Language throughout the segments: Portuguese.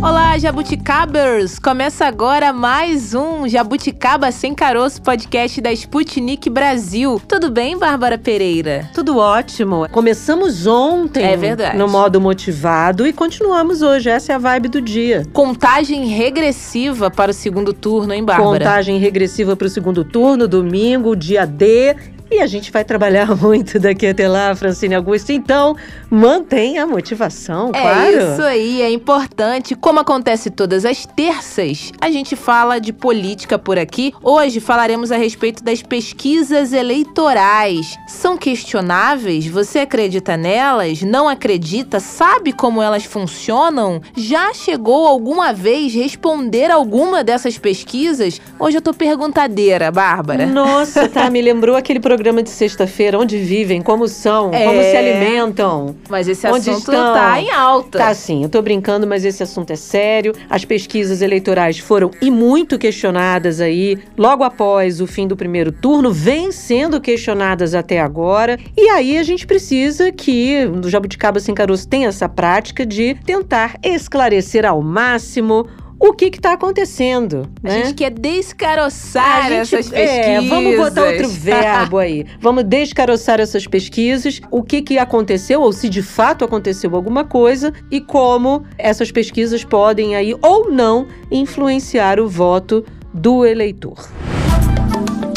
Olá, jabuticabers! Começa agora mais um Jabuticaba Sem Caroço podcast da Sputnik Brasil. Tudo bem, Bárbara Pereira? Tudo ótimo. Começamos ontem É verdade. no modo motivado e continuamos hoje. Essa é a vibe do dia. Contagem regressiva para o segundo turno, hein, Bárbara? Contagem regressiva para o segundo turno, domingo, dia D. E a gente vai trabalhar muito daqui até lá, Francine Augusto. Então, mantenha a motivação, É claro. isso aí, é importante. Como acontece todas as terças, a gente fala de política por aqui. Hoje falaremos a respeito das pesquisas eleitorais. São questionáveis? Você acredita nelas? Não acredita? Sabe como elas funcionam? Já chegou alguma vez responder alguma dessas pesquisas? Hoje eu tô perguntadeira, Bárbara. Nossa, tá, me lembrou aquele programa de sexta-feira, onde vivem, como são, É. como se alimentam. Mas esse Onde assunto estão? tá em alta. Tá sim, eu tô brincando, mas esse assunto é sério. As pesquisas eleitorais foram e muito questionadas aí, logo após o fim do primeiro turno, vêm sendo questionadas até agora. E aí a gente precisa que o Jabuticaba Sem Caroço tenha essa prática de tentar esclarecer ao máximo o que que tá acontecendo, A né? gente quer descaroçar gente- essas pesquisas. É, vamos botar outro verbo aí. Vamos descaroçar essas pesquisas, o que, que aconteceu, ou se de fato aconteceu alguma coisa, e como essas pesquisas podem aí ou não influenciar o voto do eleitor.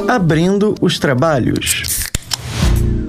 Abrindo os trabalhos.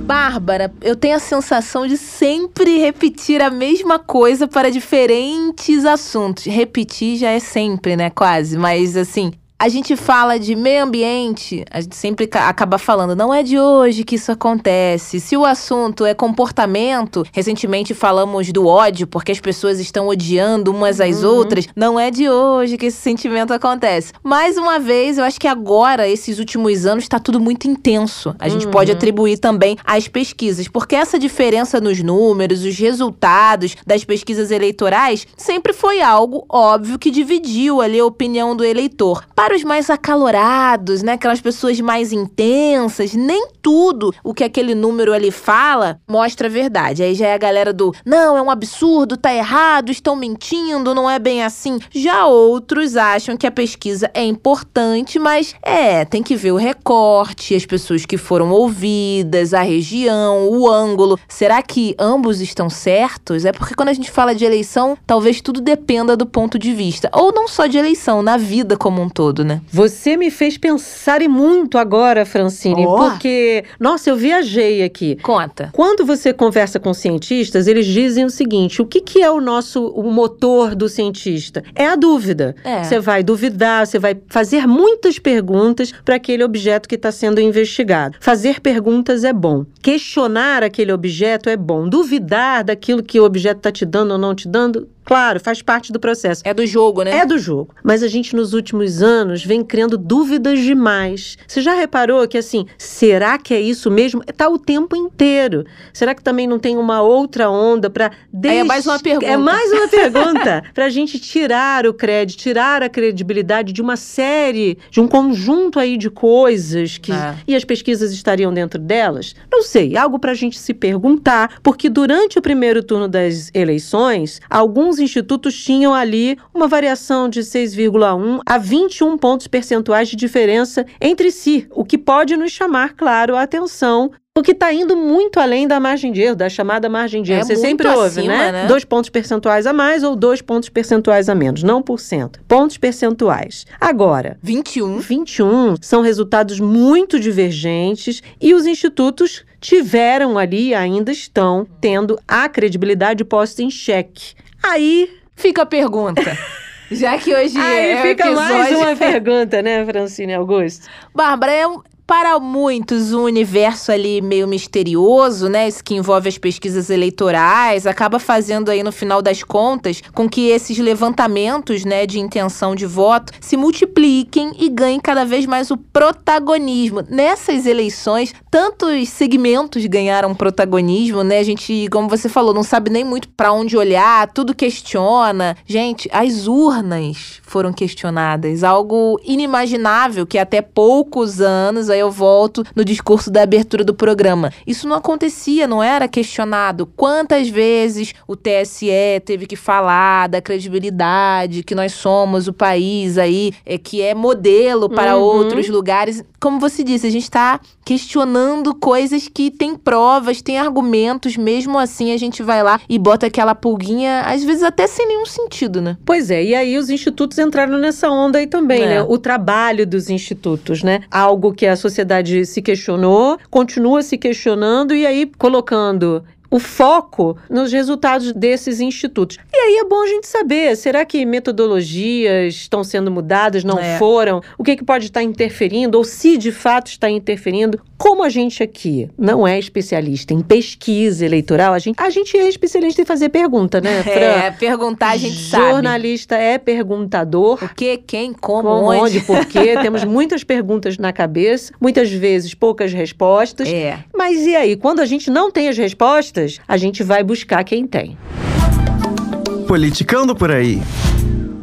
Bárbara, eu tenho a sensação de sempre repetir a mesma coisa para diferentes assuntos. Repetir já é sempre, né? Quase. Mas assim. A gente fala de meio ambiente, a gente sempre ca- acaba falando, não é de hoje que isso acontece. Se o assunto é comportamento, recentemente falamos do ódio, porque as pessoas estão odiando umas às outras, não é de hoje que esse sentimento acontece. Mais uma vez, eu acho que agora, esses últimos anos, está tudo muito intenso. A gente pode atribuir também às pesquisas, porque essa diferença nos números, os resultados das pesquisas eleitorais, sempre foi algo óbvio que dividiu ali a opinião do eleitor. Para os mais acalorados, né, aquelas pessoas mais intensas, nem tudo o que aquele número ali fala mostra a verdade. Aí já é a galera do não, é um absurdo, tá errado, estão mentindo, não é bem assim. Já outros acham que a pesquisa é importante, mas é, tem que ver o recorte, as pessoas que foram ouvidas, a região, o ângulo. Será que ambos estão certos? É porque quando a gente fala de eleição, talvez tudo dependa do ponto de vista. Ou não só de eleição, na vida como um todo, né? Você me fez pensar e muito agora, Francine, Ó. porque, nossa, eu viajei aqui. Conta. Quando você conversa com cientistas, eles dizem o seguinte: o que, que é o nosso o motor do cientista? É a dúvida. É. Você vai duvidar, você vai fazer muitas perguntas para aquele objeto que está sendo investigado. Fazer perguntas é bom. Questionar aquele objeto é bom. Duvidar daquilo que o objeto está te dando ou não te dando, claro, faz parte do processo. É do jogo, né? É do jogo. Mas a gente, nos últimos anos, vem criando dúvidas demais. Você já reparou que, assim, será que é isso mesmo? Tá o tempo inteiro. Será que também não tem uma outra onda para. Aí é mais uma pergunta. É mais uma pergunta. pra gente tirar o crédito, tirar a credibilidade de uma série, de um conjunto aí de coisas que. É. E as pesquisas estariam dentro delas? Não sei. Algo pra gente se perguntar, porque durante o primeiro turno das eleições, alguns institutos tinham ali uma variação de 6,1 a 21 pontos percentuais de diferença entre si, o que pode nos chamar, claro, a atenção. Porque está indo muito além da margem de erro, da chamada margem de É erro. Você muito sempre ouve, acima, né? né? Dois pontos percentuais a mais ou dois pontos percentuais a menos. Não por cento. Pontos percentuais. Agora, 21. 21 são resultados muito divergentes e os institutos tiveram ali ainda estão tendo a credibilidade posta em xeque. Aí, Fica a pergunta. Já que hoje aí é fica mais uma pergunta, né, Francine Augusto? Bárbara, é um- para muitos um universo ali meio misterioso, né? Isso que envolve as pesquisas eleitorais, acaba fazendo aí no final das contas com que esses levantamentos, né, de intenção de voto se multipliquem e ganhem cada vez mais o protagonismo. Nessas eleições, tantos segmentos ganharam protagonismo, né? A gente, como você falou, não sabe nem muito para onde olhar, tudo questiona. Gente, as urnas foram questionadas, algo inimaginável que até poucos anos, aí eu volto no discurso da abertura do programa. Isso não acontecia, não era questionado. Quantas vezes o TSE teve que falar da credibilidade que nós somos o país aí é que é modelo para uhum. outros lugares. Como você disse, a gente está questionando coisas que tem provas, tem argumentos, mesmo assim a gente vai lá e bota aquela pulguinha, às vezes até sem nenhum sentido, né? Pois é, e aí os institutos entraram nessa onda aí também, é. né? O trabalho dos institutos, né? Algo que a sociedade se questionou, continua se questionando e aí colocando o foco nos resultados desses institutos. E aí é bom a gente saber, será que metodologias estão sendo mudadas, não é. foram? O que, que pode estar interferindo, ou se de fato está interferindo? Como a gente aqui não é especialista em pesquisa eleitoral, a gente, a gente é especialista em fazer pergunta, né, Fran? É, perguntar a gente Jornalista sabe. Jornalista é perguntador. O que, quem, como, como onde, onde por quê. Temos muitas perguntas na cabeça, muitas vezes poucas respostas. É. Mas e aí, quando a gente não tem as respostas, a gente vai buscar quem tem. Politicando por aí.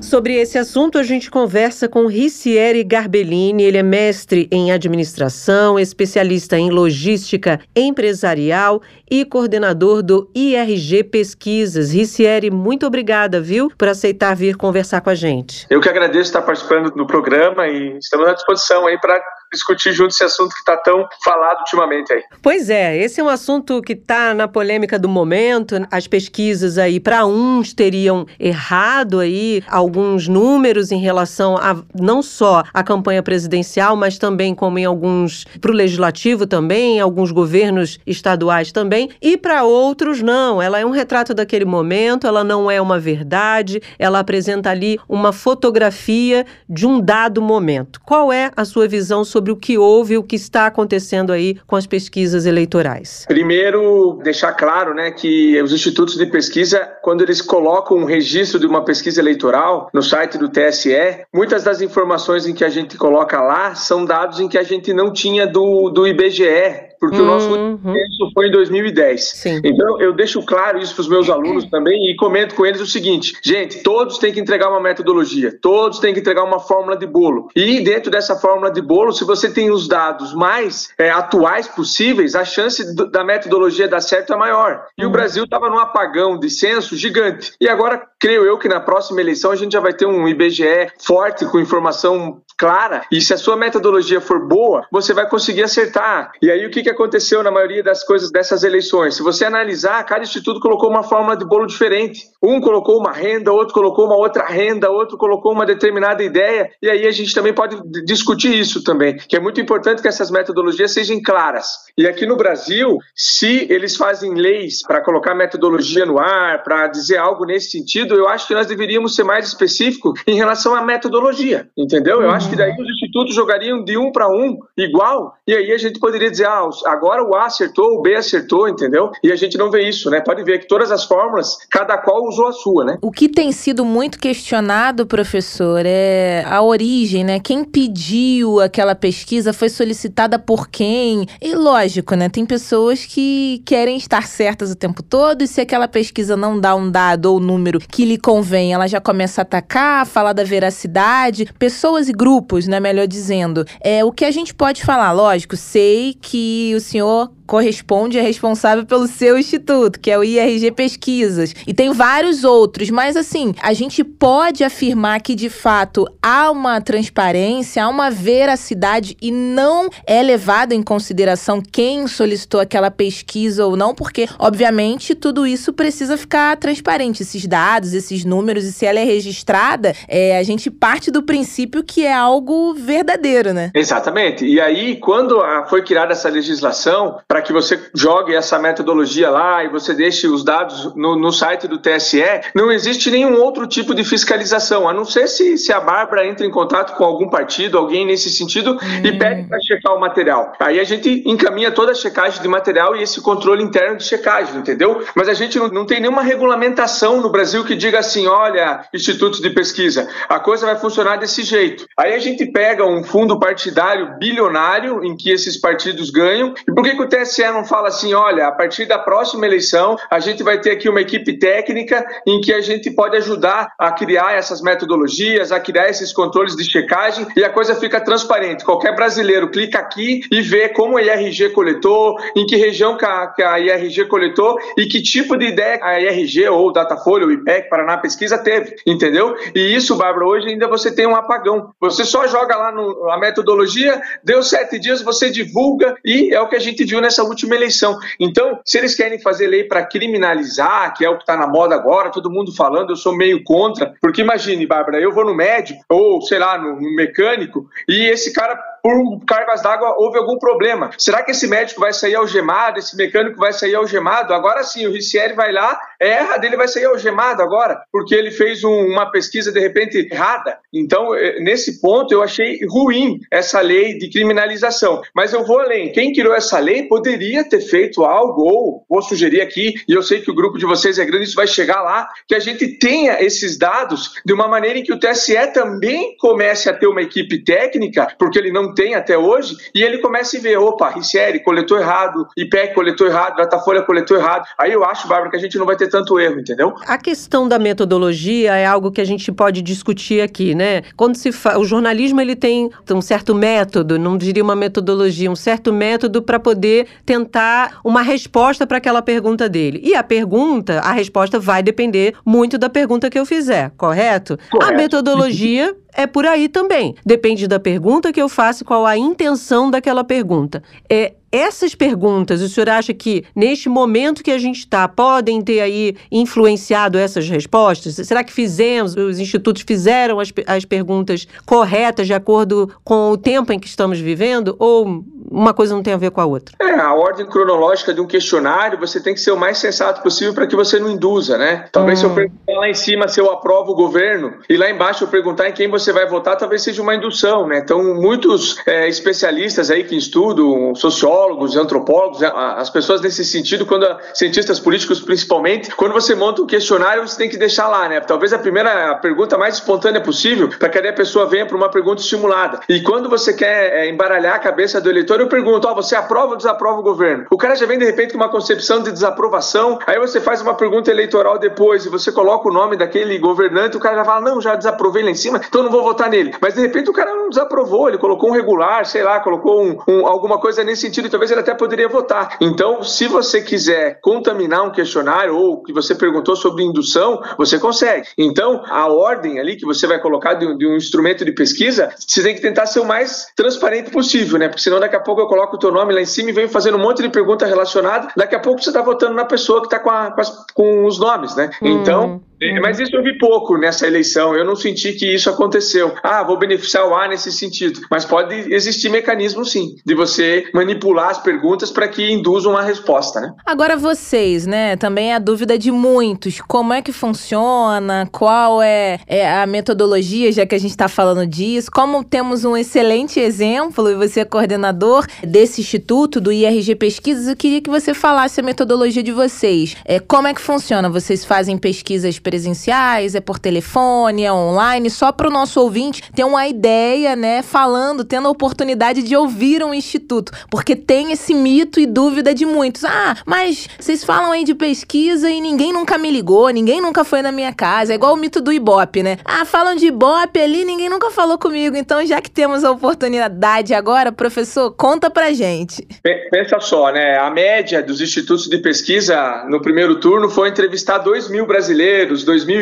Sobre esse assunto, a gente conversa com Ricieri Garbellini. Ele é mestre em administração, especialista em logística empresarial e coordenador do IRG Pesquisas. Ricieri, muito obrigada, viu, por aceitar vir conversar com a gente. Eu que agradeço estar participando do programa e estamos à disposição aí para discutir junto esse assunto que está tão falado ultimamente aí. Pois é, esse é um assunto que está na polêmica do momento. As pesquisas aí, para uns, teriam errado aí alguns números em relação a não só a campanha presidencial, mas também como em alguns para o legislativo também, alguns governos estaduais também, e para outros não. Ela é um retrato daquele momento, ela não é uma verdade, ela apresenta ali uma fotografia de um dado momento. Qual é a sua visão sobre sobre o que houve e o que está acontecendo aí com as pesquisas eleitorais? Primeiro, deixar claro né, que os institutos de pesquisa, quando eles colocam um registro de uma pesquisa eleitoral no site do TSE, muitas das informações em que a gente coloca lá são dados em que a gente não tinha do, do IBGE, porque uhum. o nosso uhum. censo foi em 2010. Sim. Então eu deixo claro isso para os meus alunos também e comento com eles o seguinte: gente, todos têm que entregar uma metodologia, todos têm que entregar uma fórmula de bolo. E dentro dessa fórmula de bolo, se você tem os dados mais é, atuais possíveis, a chance da metodologia dar certo é maior. E uhum. o Brasil estava num apagão de censo gigante. E agora, creio eu que na próxima eleição a gente já vai ter um IBGE forte com informação clara. E se a sua metodologia for boa, você vai conseguir acertar. E aí o que que aconteceu na maioria das coisas dessas eleições? Se você analisar, cada instituto colocou uma fórmula de bolo diferente. Um colocou uma renda, outro colocou uma outra renda, outro colocou uma determinada ideia, e aí a gente também pode discutir isso também, que é muito importante que essas metodologias sejam claras. E aqui no Brasil, se eles fazem leis para colocar metodologia no ar, para dizer algo nesse sentido, eu acho que nós deveríamos ser mais específicos em relação à metodologia, entendeu? Eu uhum. acho que daí os institutos jogariam de um para um igual, e aí a gente poderia dizer, ah, agora o A acertou, o B acertou, entendeu? E a gente não vê isso, né? Pode ver que todas as fórmulas, cada qual usou a sua, né? O que tem sido muito questionado, professor, é a origem, né? Quem pediu aquela pesquisa foi solicitada por quem? E lógico, né? Tem pessoas que querem estar certas o tempo todo e se aquela pesquisa não dá um dado ou número que lhe convém, ela já começa a atacar, falar da veracidade. Pessoas e grupos, né? Melhor dizendo. É, o que a gente pode falar, lógico, sei que o senhor corresponde é responsável pelo seu instituto, que é o IRG Pesquisas. E tem vários outros, mas assim, a gente pode afirmar que de fato há uma transparência, há uma veracidade e não é levado em consideração quem solicitou aquela pesquisa ou não, porque obviamente tudo isso precisa ficar transparente, esses dados, esses números e se ela é registrada, é, a gente parte do princípio que é algo verdadeiro, né? Exatamente. E aí, quando foi criada essa legislação para para que você jogue essa metodologia lá e você deixe os dados no, no, site do TSE, não existe nenhum outro tipo de fiscalização, a não ser se, se a Bárbara entra em contato com algum partido, alguém nesse sentido, hum. e pede para checar o material. Aí a gente encaminha toda a checagem de material e esse controle interno de checagem, entendeu? Mas a gente não, não tem nenhuma regulamentação no Brasil que diga assim: olha, institutos de pesquisa, a coisa vai funcionar desse jeito. Aí a gente pega um fundo partidário bilionário em que esses partidos ganham. E por que, que o TSE não fala assim: olha, a partir da próxima eleição, a gente vai ter aqui uma equipe técnica em que a gente pode ajudar a criar essas metodologias, a criar esses controles de checagem e a coisa fica transparente. Qualquer brasileiro clica aqui e vê como a IRG coletou, em que região que a IRG coletou e que tipo de ideia a IRG ou Datafolha ou IPEC, Paraná Pesquisa teve, entendeu? E isso, Bárbara, hoje ainda você tem um apagão. Você só joga lá no, a metodologia, deu sete dias, você divulga e é o que a gente viu nessa última eleição. Então, se eles querem fazer lei para criminalizar, que é o que está na moda agora, todo mundo falando, eu sou meio contra, porque imagine, Bárbara, eu vou no médico ou, sei lá, no, no mecânico e esse cara por cargas d'água houve algum problema. Será que esse médico vai sair algemado, esse mecânico vai sair algemado? Agora sim, o Ricieri vai lá, erra dele, vai sair algemado agora, porque ele fez um, uma pesquisa de repente errada. Então, eh, nesse ponto, eu achei ruim essa lei de criminalização. Mas eu vou além. Quem criou essa lei poderia ter feito algo, ou vou sugerir aqui, e eu sei que o grupo de vocês é grande, isso vai chegar lá, que a gente tenha esses dados de uma maneira em que o TSE também comece a ter uma equipe técnica, porque ele não tem até hoje, e ele comece a ver, opa, Ricieri coletou errado, IPEC coletou errado, Datafolha coletou errado. Aí eu acho, Bárbara, que a gente não vai ter tanto erro, entendeu? A questão da metodologia é algo que a gente pode discutir aqui, né? Quando se fa... o jornalismo ele tem um certo método, não diria uma metodologia, um certo método para poder tentar uma resposta para aquela pergunta dele. E a pergunta, a resposta vai depender muito da pergunta que eu fizer, correto? correto. A metodologia é por aí também. Depende da pergunta que eu faço, qual a intenção daquela pergunta. É, essas perguntas, o senhor acha que neste momento que a gente está, podem ter aí influenciado essas respostas? Será que fizemos, os institutos fizeram as, as perguntas corretas de acordo com o tempo em que estamos vivendo? Ou uma coisa não tem a ver com a outra? É, a ordem cronológica de um questionário, você tem que ser o mais sensato possível para que você não induza, né? Talvez hum. se eu hum. perguntar lá em cima se eu aprovo o governo e lá embaixo eu perguntar em quem você vai votar, talvez seja uma indução, né? Então, muitos é, especialistas aí que estudam, sociólogos, antropólogos, as pessoas nesse sentido, quando cientistas políticos principalmente, quando você monta um questionário, você tem que deixar lá, né? Talvez a primeira pergunta mais espontânea possível, para que a pessoa venha para uma pergunta estimulada. E quando você quer é, embaralhar a cabeça do eleitor, eu pergunto: ó, oh, você aprova ou desaprova o governo? O cara já vem de repente com uma concepção de desaprovação, aí você faz uma pergunta eleitoral depois e você coloca o nome daquele governante, o cara já fala: não, já desaprovei lá em cima, então não vou votar nele. Mas de repente o cara não desaprovou, ele colocou um regular, sei lá, colocou um, um, alguma coisa nesse sentido, e talvez ele até poderia votar. Então, se você quiser contaminar um questionário ou que você perguntou sobre indução, você consegue. Então, a ordem ali que você vai colocar de um, de um instrumento de pesquisa, você tem que tentar ser o mais transparente possível, né? Porque senão daqui a pouco eu coloco o teu nome lá em cima e venho fazendo um monte de pergunta relacionada, daqui a pouco você está votando na pessoa que está com, com, com, os nomes, né? Hum. Então. Mas isso eu vi pouco nessa eleição. Eu não senti que isso aconteceu. Ah, vou beneficiar o A nesse sentido. Mas pode existir mecanismo, sim, de você manipular as perguntas para que induzam a resposta, né? Agora vocês, né? Também é a dúvida de muitos. Como é que funciona? Qual é, é a metodologia, já que a gente está falando disso? Como temos um excelente exemplo, e você é coordenador desse instituto, do IRG Pesquisas, eu queria que você falasse a metodologia de vocês. É, como é que funciona? Vocês fazem pesquisas presenciais, é por telefone, é online, só para o nosso ouvinte ter uma ideia, né, falando, tendo a oportunidade de ouvir um instituto, porque tem esse mito e dúvida de muitos. Ah, mas vocês falam aí de pesquisa e ninguém nunca me ligou, ninguém nunca foi na minha casa, é igual o mito do Ibope, né? Ah, falam de Ibope ali, ninguém nunca falou comigo. Então, já que temos a oportunidade agora, professor, conta pra gente. Pensa só, né? A média dos institutos de pesquisa no primeiro turno foi entrevistar 2 mil brasileiros 2 mil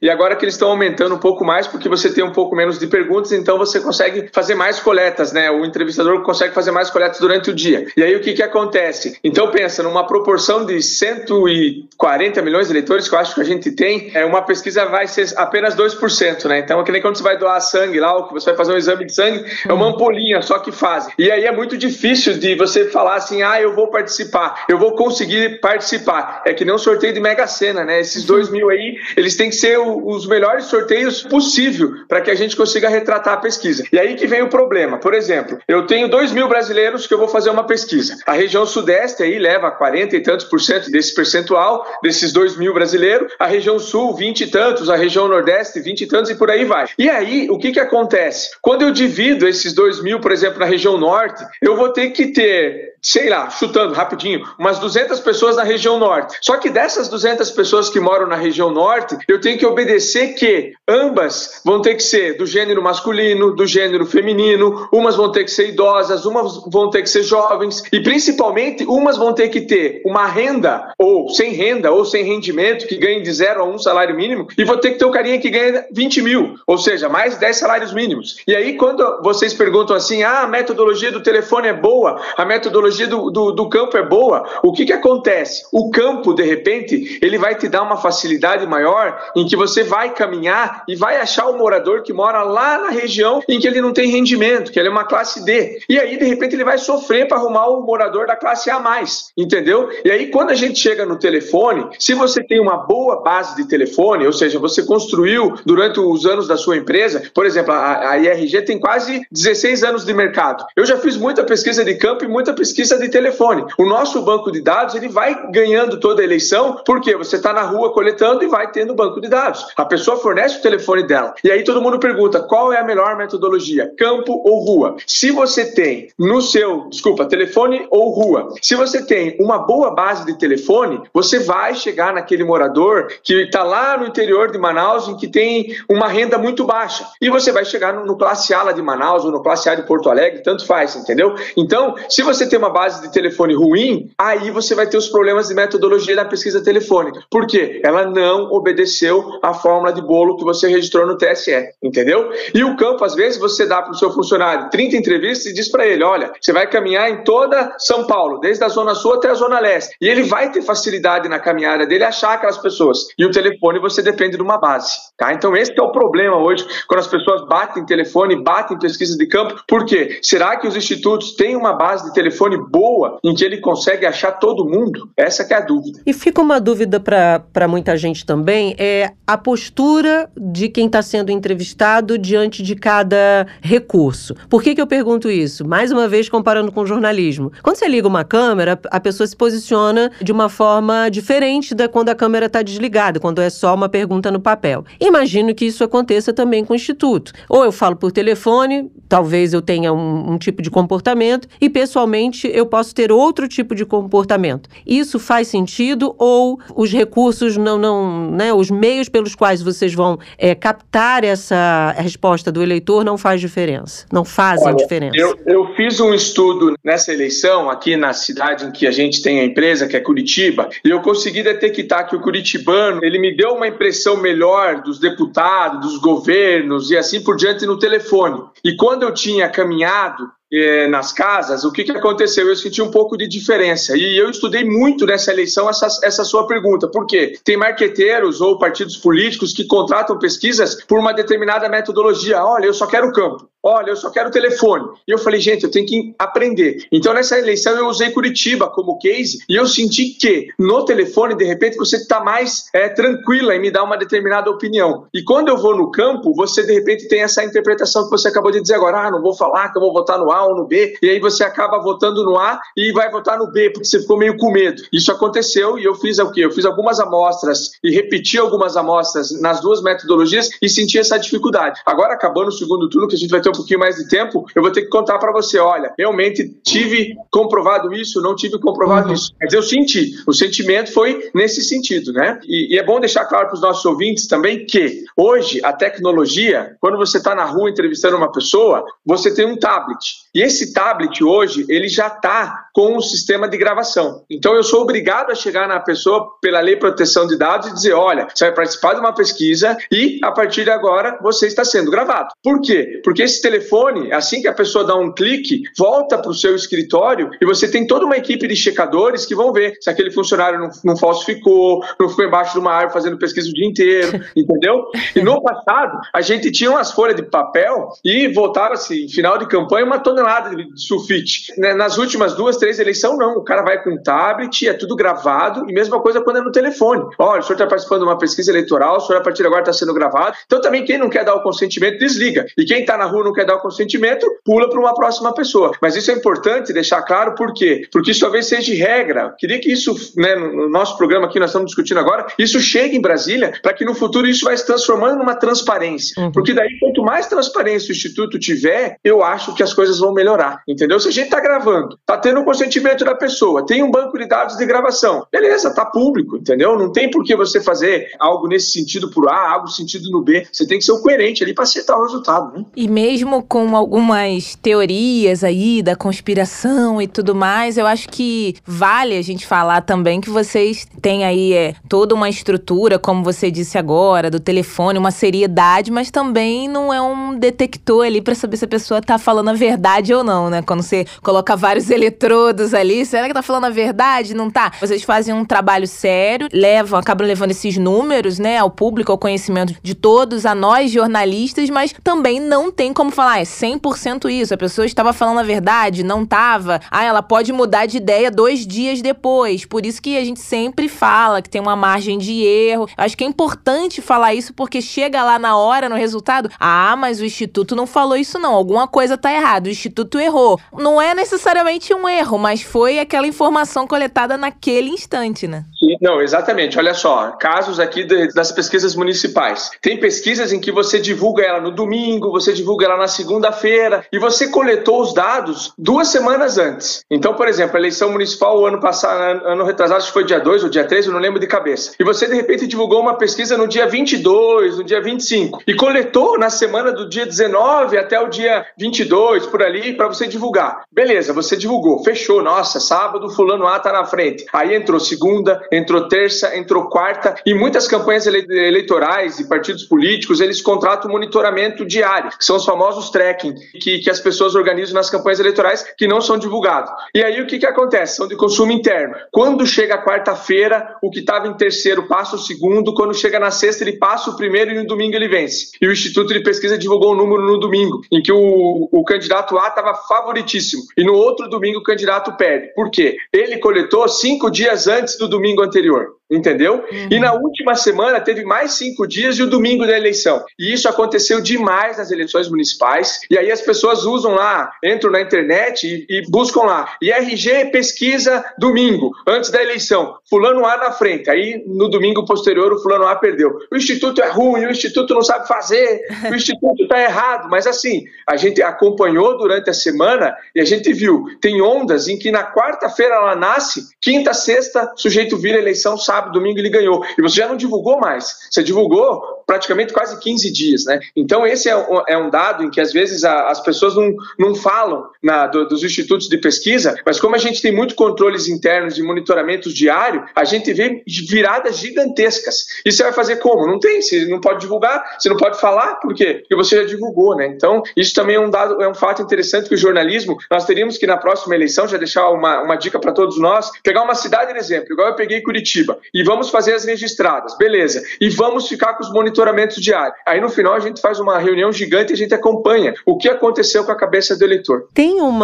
e agora que eles estão aumentando um pouco mais, porque você tem um pouco menos de perguntas, então você consegue fazer mais coletas, né? O entrevistador consegue fazer mais coletas durante o dia. E aí o que, que acontece? Então pensa, numa proporção de 140 milhões de eleitores que eu acho que a gente tem, é, uma pesquisa vai ser apenas 2%, né? Então é que nem quando você vai doar sangue lá, ou que você vai fazer um exame de sangue, é uma ampolinha só que fazem. E aí é muito difícil de você falar assim, ah, eu vou participar, eu vou conseguir participar. É que nem um sorteio de Mega Sena, né? Esses 2 mil aí, eles têm que ser os melhores sorteios possível para que a gente consiga retratar a pesquisa. E aí que vem o problema. Por exemplo, eu tenho 2 mil brasileiros que eu vou fazer uma pesquisa. A região sudeste aí leva 40 e tantos por cento desse percentual, desses 2 mil brasileiros. A região sul, 20 e tantos. A região nordeste, 20 e tantos e por aí vai. E aí, o que que acontece? Quando eu divido esses 2 mil, por exemplo, na região norte, eu vou ter que ter sei lá, chutando rapidinho, umas 200 pessoas na região norte. Só que dessas 200 pessoas que moram na região norte, eu tenho que obedecer que ambas vão ter que ser do gênero masculino, do gênero feminino, umas vão ter que ser idosas, umas vão ter que ser jovens e principalmente umas vão ter que ter uma renda ou sem renda ou sem rendimento que ganhe de zero a um salário mínimo e vou ter que ter um carinha que ganha 20 mil, ou seja, mais 10 salários mínimos. E aí quando vocês perguntam assim, ah, a metodologia do telefone é boa, a metodologia do, do, do, campo é boa, o que, que acontece? O campo, de repente, ele vai te dar uma facilidade maior em que você vai caminhar e vai achar o morador que mora lá na região em que ele não tem rendimento, que ele é uma classe D. E aí, de repente, ele vai sofrer para arrumar o morador da classe A, entendeu? E aí, quando a gente chega no telefone, se você tem uma boa base de telefone, ou seja, você construiu durante os anos da sua empresa, por exemplo, a, a IRG tem quase 16 anos de mercado. Eu já fiz muita pesquisa de campo e muita pesquisa de telefone. O nosso banco de dados ele vai ganhando toda a eleição porque você está na rua coletando e vai tendo banco de dados. A pessoa fornece o telefone dela. E aí todo mundo pergunta qual é a melhor metodologia, campo ou rua? Se você tem no seu, desculpa, telefone ou rua, se você tem uma boa base de telefone, você vai chegar naquele morador que está lá no interior de Manaus em que tem uma renda muito baixa. E você vai chegar no, no classe A de Manaus ou no classe A de Porto Alegre, tanto faz, entendeu? Então, se você tem uma base de telefone ruim, aí você vai ter os problemas de metodologia da pesquisa telefônica. Por quê? Ela não obedeceu a fórmula de bolo que você registrou no TSE, entendeu? E o campo, às vezes, você dá para o seu funcionário 30 entrevistas e diz para ele: olha, você vai caminhar em toda São Paulo, desde a Zona Sul até a Zona Leste. E ele vai ter facilidade na caminhada dele achar aquelas pessoas. E o telefone você depende de uma base. Tá? Então, esse é o problema hoje, quando as pessoas batem telefone, batem pesquisa de campo. Por quê? Será que os institutos têm uma base de telefone boa em que ele consegue achar todo mundo? Essa é a dúvida. E fica uma dúvida para muita gente também, é a postura de quem está sendo entrevistado diante de cada recurso. Por que, que eu pergunto isso? Mais uma vez, comparando com o jornalismo. Quando você liga uma câmera, a pessoa se posiciona de uma forma diferente da quando a câmera está desligada, quando é só uma pergunta no papel. Imagino que isso aconteça também com o Instituto. Ou eu falo por telefone, talvez eu tenha um, um tipo de comportamento, e pessoalmente eu posso ter outro tipo de comportamento. Isso faz sentido ou os recursos não, não né, os meios pelos quais vocês vão é, captar essa resposta do eleitor não faz diferença, não fazem Olha, diferença? Eu, eu fiz um estudo nessa eleição aqui na cidade em que a gente tem a empresa, que é Curitiba, e eu consegui detectar que o curitibano, ele me deu uma impressão melhor dos deputados, dos governos e assim por diante no telefone. E quando eu tinha caminhado eh, nas casas, o que, que aconteceu? Eu senti um pouco de diferença. E eu estudei muito nessa eleição essa, essa sua pergunta. Por quê? Tem marqueteiros ou partidos políticos que contratam pesquisas por uma determinada metodologia. Olha, eu só quero campo. Olha, eu só quero telefone. E eu falei, gente, eu tenho que aprender. Então, nessa eleição, eu usei Curitiba como case e eu senti que no telefone, de repente, você está mais é, tranquila em me dar uma determinada opinião. E quando eu vou no campo, você, de repente, tem essa interpretação que você acabou de dizer agora: ah, não vou falar que eu vou votar no A ou no B. E aí você acaba votando no A e vai votar no B, porque você ficou meio com medo. Isso aconteceu e eu fiz o quê? Eu fiz algumas amostras e repeti algumas amostras nas duas metodologias e senti essa dificuldade. Agora, acabando o segundo turno, que a gente vai ter um pouquinho mais de tempo, eu vou ter que contar para você, olha, realmente tive comprovado isso, não tive comprovado uhum. isso. Mas eu senti, o sentimento foi nesse sentido, né? E, e é bom deixar claro para os nossos ouvintes também que hoje a tecnologia, quando você está na rua entrevistando uma pessoa, você tem um tablet. E esse tablet hoje, ele já está com o sistema de gravação. Então eu sou obrigado a chegar na pessoa pela lei de proteção de dados e dizer, olha, você vai participar de uma pesquisa e a partir de agora você está sendo gravado. Por quê? Porque esse telefone, assim que a pessoa dá um clique, volta para o seu escritório e você tem toda uma equipe de checadores que vão ver se aquele funcionário não, não falsificou, não ficou embaixo de uma árvore fazendo pesquisa o dia inteiro, entendeu? E no passado, a gente tinha umas folhas de papel e voltava-se, em final de campanha, uma tonelada de sulfite. Né, nas últimas duas, três eleições, não. O cara vai com um tablet, é tudo gravado, e mesma coisa quando é no telefone. Olha, o senhor está participando de uma pesquisa eleitoral, o senhor a partir de agora está sendo gravado. Então também quem não quer dar o consentimento, desliga. E quem está na rua não quer dar o consentimento, pula para uma próxima pessoa. Mas isso é importante deixar claro, por quê? Porque isso talvez seja regra. Queria que isso, né, no nosso programa aqui, nós estamos discutindo agora, isso chegue em Brasília, para que no futuro isso vai se transformando numa transparência. Uhum. Porque daí, quanto mais transparência o Instituto tiver, eu acho que as coisas vão melhorar. Entendeu? Se a gente está gravando, está tendo o consentimento da pessoa, tem um banco de dados de gravação, beleza, está público, entendeu? Não tem por que você fazer algo nesse sentido por A, algo sentido no B. Você tem que ser o coerente ali para acertar o resultado. Né? E mesmo com algumas teorias aí da conspiração e tudo mais, eu acho que vale a gente falar também que vocês têm aí é, toda uma estrutura, como você disse agora, do telefone, uma seriedade, mas também não é um detector ali para saber se a pessoa tá falando a verdade ou não, né? Quando você coloca vários eletrodos ali, será que tá falando a verdade? Não tá? Vocês fazem um trabalho sério, levam, acabam levando esses números, né, ao público, ao conhecimento de todos, a nós jornalistas, mas também não tem como falar, é 100% isso, a pessoa estava falando a verdade, não tava. Ah, ela pode mudar de ideia dois dias depois. Por isso que a gente sempre fala que tem uma margem de erro. Acho que é importante falar isso porque chega lá na hora, no resultado, ah, mas o Instituto não falou isso não, alguma coisa tá errada, o Instituto errou. Não é necessariamente um erro, mas foi aquela informação coletada naquele instante, né? Não, exatamente. Olha só, casos aqui das pesquisas municipais. Tem pesquisas em que você divulga ela no domingo, você divulga ela na segunda-feira e você coletou os dados duas semanas antes. Então, por exemplo, a eleição municipal ano passado, ano retrasado, acho que foi dia 2 ou dia 3, eu não lembro de cabeça. E você de repente divulgou uma pesquisa no dia 22, no dia 25 e coletou na semana do dia 19 até o dia 22 por ali para você divulgar. Beleza, você divulgou, fechou. Nossa, sábado fulano A tá na frente. Aí entrou segunda, entrou terça, entrou quarta e muitas campanhas ele eleitorais e partidos políticos eles contratam monitoramento diário, que são os famosos tracking que, que as pessoas organizam nas campanhas eleitorais que não são divulgados. E aí o que, que acontece? São de consumo interno. Quando chega quarta-feira, o que estava em terceiro passa o segundo, quando chega na sexta ele passa o primeiro e no domingo ele vence. E o Instituto de Pesquisa divulgou um número no domingo, em que o, o candidato A estava favoritíssimo e no outro domingo o candidato perde. Por quê? Ele coletou cinco dias antes do domingo anterior entendeu? Uhum. E na última semana teve mais cinco dias e o domingo da eleição. E isso aconteceu demais nas eleições municipais. E aí as pessoas usam lá, entram na internet e, e buscam lá. IRG pesquisa domingo, antes da eleição. Fulano A na frente. Aí no domingo posterior o Fulano A perdeu. O Instituto é ruim, o Instituto não sabe fazer, o Instituto está errado. Mas assim, a gente acompanhou durante a semana e a gente viu, tem ondas em que na quarta-feira ela nasce, quinta, sexta, sujeito vira eleição, sábado sábado, domingo ele ganhou. E você já não divulgou mais. Você divulgou praticamente quase 15 dias, né? Então esse é um, é um dado em que às vezes a, as pessoas não, não falam na, do, dos institutos de pesquisa, mas como a gente tem muito controles internos e monitoramentos diário, a gente vê viradas gigantescas. E você vai fazer como? Não tem, você não pode divulgar, você não pode falar, por quê? Porque você já divulgou, né? Então isso também é um dado, é um fato interessante que o jornalismo, nós teríamos que na próxima eleição, já deixar uma, uma dica para todos nós, pegar uma cidade de exemplo, igual eu peguei Curitiba e vamos fazer as registradas, beleza. E vamos ficar com os monitoramentos diários. Aí no final a gente faz uma reunião gigante e a gente acompanha o que aconteceu com a cabeça do eleitor. Tem um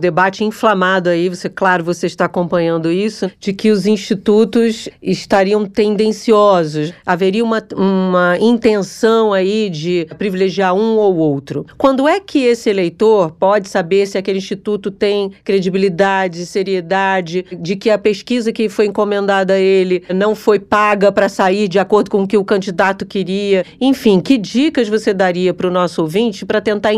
debate inflamado aí, você, claro, você está acompanhando isso, de que os institutos estariam tendenciosos. Haveria uma, uma intenção aí de privilegiar um ou outro. Quando é que esse eleitor pode saber se aquele instituto tem credibilidade, seriedade, de que a pesquisa que foi encomendada a ele não foi paga para sair de acordo com o que o candidato queria? Enfim, que dicas você daria para o nosso ouvinte para tentar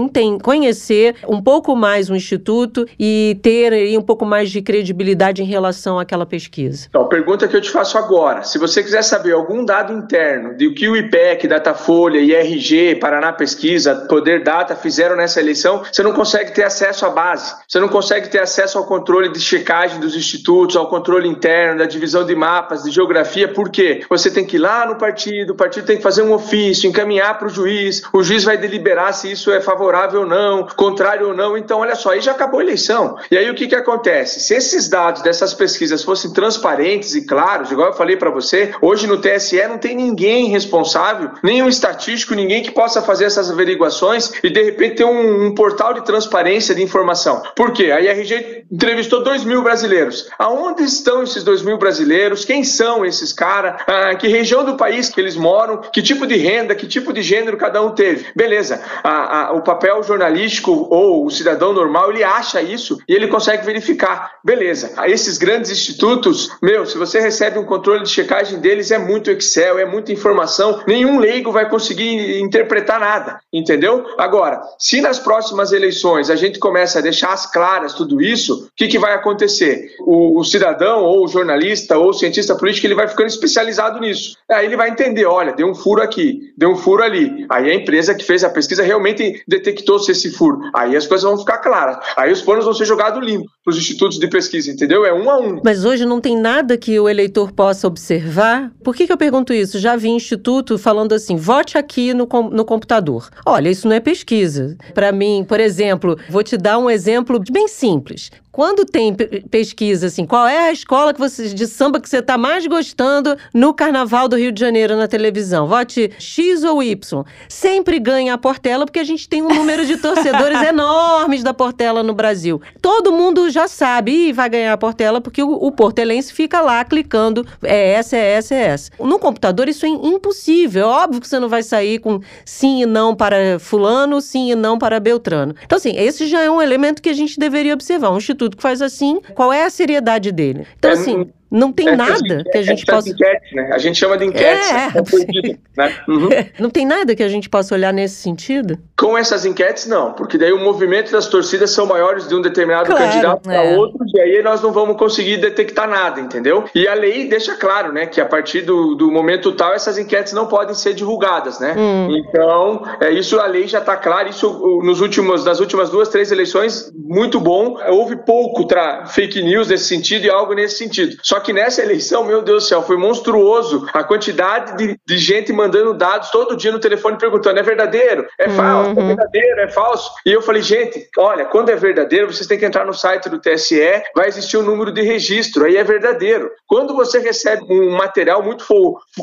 conhecer um pouco mais o Instituto e ter aí, um pouco mais de credibilidade em relação àquela pesquisa? Então, pergunta que eu te faço agora. Se você quiser saber algum dado interno de que o IPEC, Datafolha, IRG, Paraná Pesquisa, Poder Data fizeram nessa eleição, você não consegue ter acesso à base. Você não consegue ter acesso ao controle de checagem dos institutos, ao controle interno, da divisão de mapas, de geografia. Por quê? Você tem que ir lá no partido, o partido tem que fazer um ofício, encaminhar para o juiz, o juiz vai deliberar se isso é favorável ou não, contrário ou não. Então, olha só, aí já acabou a eleição. E aí o que, que acontece? Se esses dados dessas pesquisas fossem transparentes e claros, igual eu falei para você, hoje no TSE não tem ninguém responsável, nenhum estatístico, ninguém que possa fazer essas averiguações e de repente ter um, um portal de transparência de informação. Por quê? A IRG entrevistou 2 mil brasileiros. Aonde estão esses 2 mil brasileiros? Quem são esses caras? Ah, que região do país que eles moram? Que tipo de renda? Que tipo de gênero cada um teve? Beleza. A, a, o papel jornalístico ou o cidadão normal, ele acha isso e ele consegue verificar. Beleza. Esses grandes institutos, meu, se você recebe um controle de checagem deles, é muito Excel, é muita informação. Nenhum leigo vai conseguir interpretar nada, entendeu? Agora, se nas próximas eleições a gente começa a deixar as claras tudo isso, o que, que vai acontecer? O, o cidadão ou o jornalista ou o cientista político ele vai ficando especializado nisso. Aí ele vai entender, olha, deu um furo aqui, deu um furo ali. Aí a empresa que fez a pesquisa realmente detectou-se esse furo. Aí as coisas vão ficar claras. Aí os planos vão ser jogados limpo para os institutos de pesquisa, entendeu? É um a um. Mas hoje não tem nada que o eleitor possa observar. Por que, que eu pergunto isso? Já vi instituto falando assim: vote aqui no, no computador. Olha, isso não é pesquisa. Para mim, por exemplo, vou te dar um exemplo bem simples. Quando tem pesquisa assim, qual é a escola que você, de samba que você está mais gostando no Carnaval do Rio de Janeiro na televisão? Vote X ou Y. Sempre ganha a Portela porque a gente tem um número de torcedores enormes da Portela no Brasil. Todo mundo já sabe e vai ganhar a Portela porque o, o portelense fica lá clicando é essa, é essa, é essa. No computador isso é impossível. É óbvio que você não vai sair com sim e não para fulano, sim e não para Beltrano. Então assim, esse já é um elemento que a gente deveria observar. Um instituto tudo que faz assim, qual é a seriedade dele? Então, assim, não tem é, nada que a gente possa. Enquete, né? A gente chama de enquete. É, é né? uhum. Não tem nada que a gente possa olhar nesse sentido? Com essas enquetes, não, porque daí o movimento das torcidas são maiores de um determinado claro, candidato para é. outro, e aí nós não vamos conseguir detectar nada, entendeu? E a lei deixa claro, né, que a partir do, do momento tal, essas enquetes não podem ser divulgadas, né? Hum. Então, é, isso a lei já está clara, isso nos últimos, nas últimas duas, três eleições, muito bom. Houve pouco fake news nesse sentido e algo nesse sentido. Só que nessa eleição, meu Deus do céu, foi monstruoso a quantidade de, de gente mandando dados todo dia no telefone perguntando: é verdadeiro? É falso? É uhum. É verdadeiro? É falso? E eu falei, gente, olha, quando é verdadeiro, vocês têm que entrar no site do TSE, vai existir um número de registro, aí é verdadeiro. Quando você recebe um material muito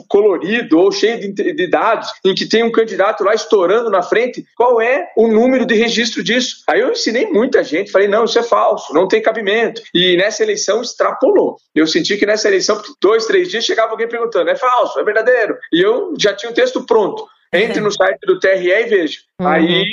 colorido ou cheio de, de dados, em que tem um candidato lá estourando na frente, qual é o número de registro disso? Aí eu ensinei muita gente, falei, não, isso é falso, não tem cabimento. E nessa eleição extrapolou. Eu senti que nessa eleição, dois, três dias, chegava alguém perguntando: é falso, é verdadeiro? E eu já tinha o texto pronto. Entre no site do TRE e veja. Uhum. Aí,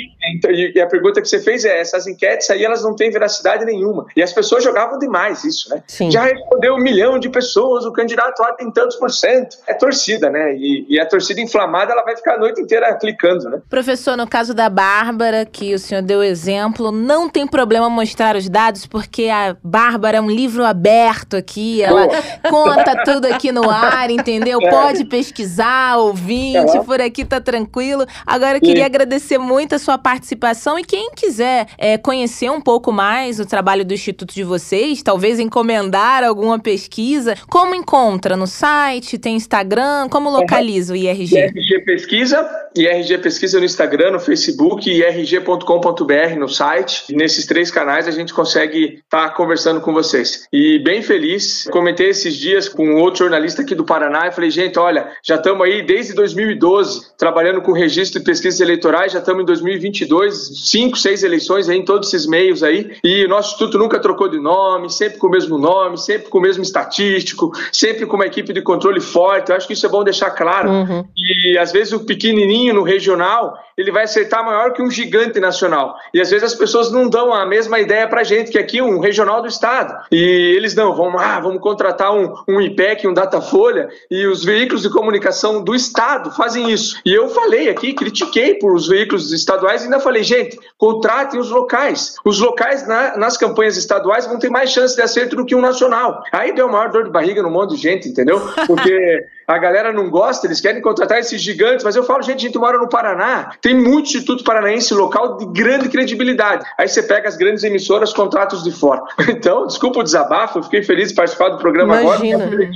e a pergunta que você fez é: essas enquetes aí elas não têm veracidade nenhuma. E as pessoas jogavam demais isso, né? Sim. Já respondeu um milhão de pessoas, o candidato lá tem tantos por cento. É torcida, né? E, e, a torcida inflamada ela vai ficar a noite inteira clicando, né? Professor, no caso da Bárbara, que o senhor deu exemplo, não tem problema mostrar os dados, porque a Bárbara é um livro aberto aqui, ela conta tudo aqui no ar, entendeu? É. Pode pesquisar, ouvinte, é. por aqui tá tranquilo. Agora eu queria agradecer muito a sua participação e quem quiser é, conhecer um pouco mais o trabalho do Instituto de vocês, talvez encomendar alguma pesquisa, como encontra? No site, tem Instagram? Como localiza o IRG? IRG Pesquisa, IRG Pesquisa no Instagram, no Facebook, irg.com.br no site. Nesses três canais a gente consegue estar tá conversando com vocês. E bem feliz, comentei esses dias com outro jornalista aqui do Paraná e falei, gente, olha, já estamos aí desde 2012 trabalhando trabalhando com registro de pesquisas eleitorais, já estamos em 2022, cinco, seis eleições aí em todos esses meios aí, e o nosso instituto nunca trocou de nome, sempre com o mesmo nome, sempre com o mesmo estatístico, sempre com uma equipe de controle forte. Eu acho que isso é bom deixar claro. Uhum. E às vezes o pequenininho no regional, ele vai acertar maior que um gigante nacional. E às vezes as pessoas não dão a mesma ideia pra gente, que aqui é um regional do estado. E eles não, vamos, ah, vamos contratar um, um IPEC, um Datafolha, e os veículos de comunicação do estado fazem isso. E eu falei aqui, critiquei por os veículos estaduais e ainda falei, gente, contratem os locais. Os locais na, nas campanhas estaduais vão ter mais chance de acerto do que um nacional. Aí deu maior dor de barriga no monte de gente, entendeu? Porque a galera não gosta, eles querem contratar esses gigantes, mas eu falo, gente, a gente mora no Paraná, tem muito instituto paranaense local de grande credibilidade. Aí você pega as grandes emissoras, contratos de fora. Então, desculpa o desabafo, eu fiquei feliz de participar do programa Imagina. agora.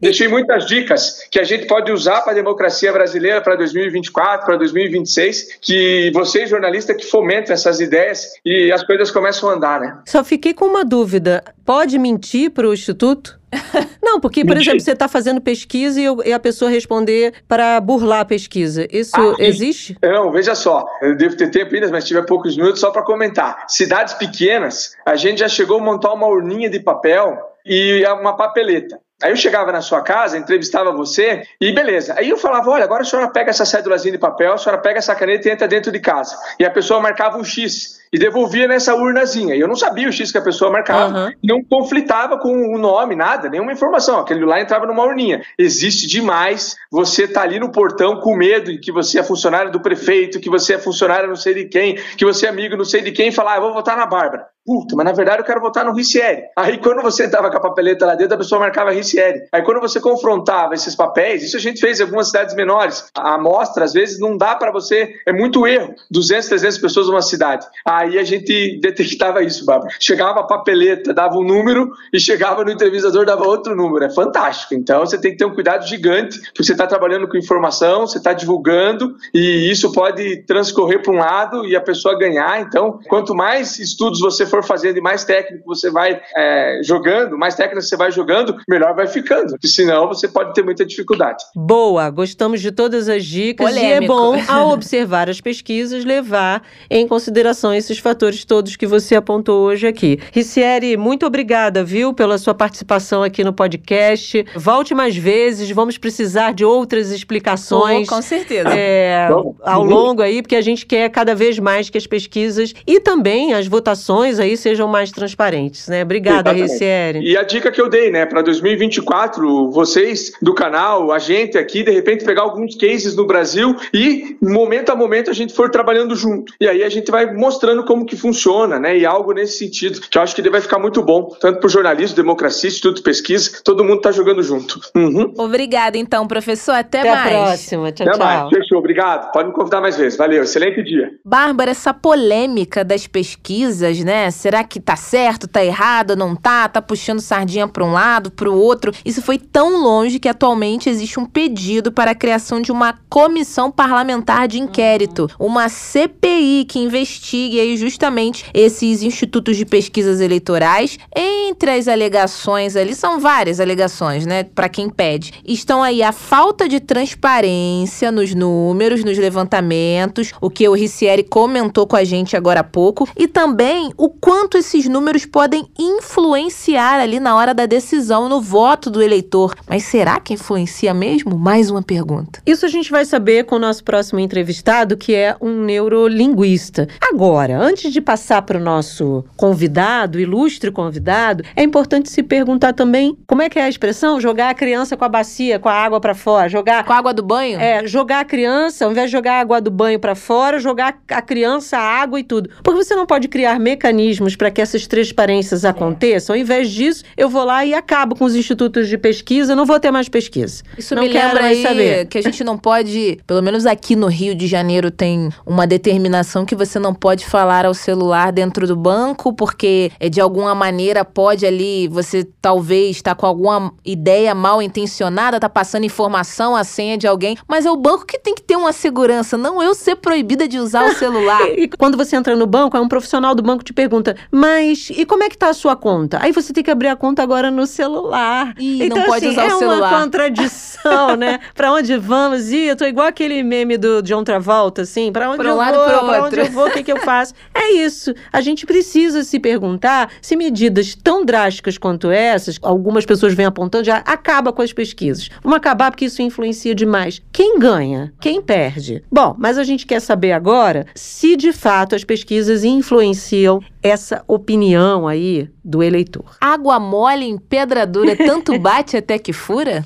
Deixei muitas dicas que a gente pode usar para a democracia brasileira para 2024, para 2026, que vocês, jornalistas, que fomentam essas ideias e as coisas começam a andar, né? Só fiquei com uma dúvida. Pode mentir para o Instituto? Não, porque, por exemplo, você está fazendo pesquisa e, a pessoa responder para burlar a pesquisa. Isso ah, existe? Não, veja só. Eu devo ter tempo ainda, mas tive poucos minutos só para comentar. Cidades pequenas, a gente já chegou a montar uma urninha de papel e uma papeleta. Aí eu chegava na sua casa, entrevistava você e beleza. Aí eu falava: olha, agora a senhora pega essa cédulazinha de papel, a senhora pega essa caneta e entra dentro de casa. E a pessoa marcava um X e devolvia nessa urnazinha. E eu não sabia o X que a pessoa marcava, uhum. não conflitava com o nome, nada, nenhuma informação. Aquele lá entrava numa urninha. Existe demais você tá ali no portão com medo de que você é funcionário do prefeito, que você é funcionário não sei de quem, que você é amigo não sei de quem, e falar, ah, eu vou votar na Bárbara. Puta, mas na verdade eu quero votar no Ricieri. Aí quando você entrava com a papeleta lá dentro, a pessoa marcava Ricieri. Aí quando você confrontava esses papéis, isso a gente fez em algumas cidades menores. A amostra, às vezes, não dá para você, é muito erro. 200, 300 pessoas numa cidade. Aí a gente detectava isso, Bárbara. Chegava a papeleta, dava um número, e chegava no entrevistador, dava outro número. É fantástico. Então você tem que ter um cuidado gigante, porque você está trabalhando com informação, você está divulgando, e isso pode transcorrer para um lado e a pessoa ganhar. Então, quanto mais estudos você for fazendo e mais técnico você vai é, jogando, mais técnico você vai jogando, melhor vai ficando. Porque senão você pode ter muita dificuldade. Boa, gostamos de todas as dicas Polêmico. e é bom, ao observar as pesquisas, levar em consideração esses fatores todos que você apontou hoje aqui. Ricieri, muito obrigada, viu, pela sua participação aqui no podcast. Volte mais vezes, vamos precisar de outras explicações. Oh, com certeza. É, ao longo aí, porque a gente quer cada vez mais que as pesquisas e também as votações aí sejam mais transparentes, né? Obrigada, Ricieri. E a dica que eu dei, né, para 2024, vocês do canal, a gente aqui, de repente pegar alguns cases no Brasil e momento a momento a gente for trabalhando junto. E aí a gente vai mostrando como que funciona, né? E algo nesse sentido, que eu acho que ele vai ficar muito bom, tanto para o jornalismo, democracia, instituto de pesquisa, todo mundo tá jogando junto. Uhum. Obrigada, então, professor. Até, Até mais. Até a próxima. Tchau, Até tchau. mais. Fechou. Obrigado. Pode me convidar mais vezes. Valeu. Excelente dia. Bárbara, essa polêmica das pesquisas, né? Será que tá certo, tá errado, não tá? Tá puxando sardinha para um lado, para o outro? Isso foi tão longe que atualmente existe um pedido para a criação de uma comissão parlamentar de inquérito, uma CPI que investigue aí justamente esses institutos de pesquisas eleitorais. Entre as alegações ali são várias alegações, né, para quem pede. Estão aí a falta de transparência nos números, nos levantamentos, o que o Ricieri comentou com a gente agora há pouco, e também o quanto esses números podem influenciar ali na hora da decisão, no voto do eleitor. Mas será que influencia mesmo? Mais uma pergunta. Isso a gente vai saber com o nosso próximo entrevistado, que é um neurolinguista. Agora, antes de passar para o nosso convidado, ilustre convidado, é importante se perguntar também como é que é a expressão? Jogar a criança com a bacia, com a água para fora. Jogar. Com a água do banho? É, jogar a criança, ao invés de jogar a água do banho para fora, jogar a criança, a água e tudo. Porque você não pode criar mecanismos para que essas transparências aconteçam. Ao invés disso, eu vou lá e acabo com os institutos de pesquisa, não vou ter mais pesquisa. Isso não me lembra aí saber. que a gente não pode, pelo menos aqui no Rio de Janeiro tem uma determinação que você não pode falar falar ao celular dentro do banco, porque é, de alguma maneira pode ali, você talvez está com alguma ideia mal intencionada, tá passando informação, a senha de alguém, mas é o banco que tem que ter uma segurança, não eu ser proibida de usar o celular. e quando você entra no banco, é um profissional do banco te pergunta: "Mas e como é que tá a sua conta?" Aí você tem que abrir a conta agora no celular. Ih, então, não pode assim, usar é o celular. uma contradição, né? Pra onde vamos? Ih, eu tô igual aquele meme do John Travolta, assim, pra onde Pra um eu lado vou? e pra onde eu vou? O que que eu faço? É isso. A gente precisa se perguntar se medidas tão drásticas quanto essas, algumas pessoas vêm apontando, já acaba com as pesquisas. Vamos acabar porque isso influencia demais. Quem ganha? Quem perde? Bom, mas a gente quer saber agora se de fato as pesquisas influenciam essa opinião aí do eleitor. Água mole em pedra dura, tanto bate até que fura?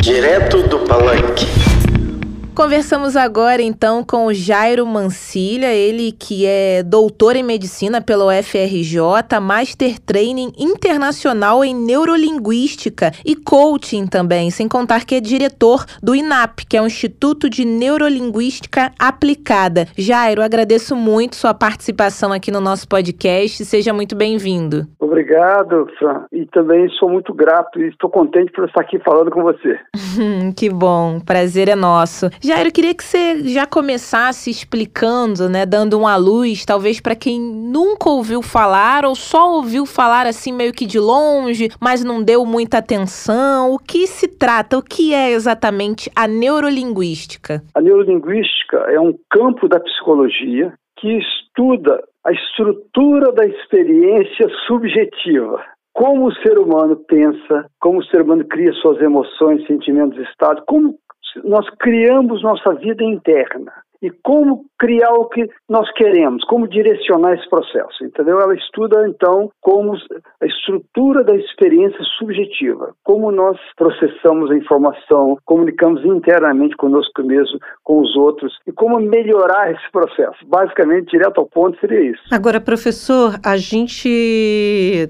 Direto do Palanque. Conversamos agora então com o Jairo Mancilha, ele que é doutor em medicina pela UFRJ, Master Training Internacional em Neurolinguística e Coaching também, sem contar que é diretor do INAP, que é o Instituto de Neurolinguística Aplicada. Jairo, agradeço muito sua participação aqui no nosso podcast, seja muito bem-vindo. Obrigado, Fran. E também sou muito grato e estou contente por estar aqui falando com você. Que bom, prazer é nosso. Jairo, eu queria que você já começasse explicando, né, dando uma luz, talvez para quem nunca ouviu falar ou só ouviu falar assim meio que de longe, mas não deu muita atenção. O que se trata? O que é exatamente a neurolinguística? A neurolinguística é um campo da psicologia que estuda a estrutura da experiência subjetiva. Como o ser humano pensa, como o ser humano cria suas emoções, sentimentos, estados, como nós criamos nossa vida interna e como criar o que nós queremos, como direcionar esse processo, entendeu? Ela estuda então como a estrutura da experiência subjetiva, como nós processamos a informação, comunicamos internamente conosco mesmo, com os outros e como melhorar esse processo. Basicamente, direto ao ponto seria isso. Agora, professor, a gente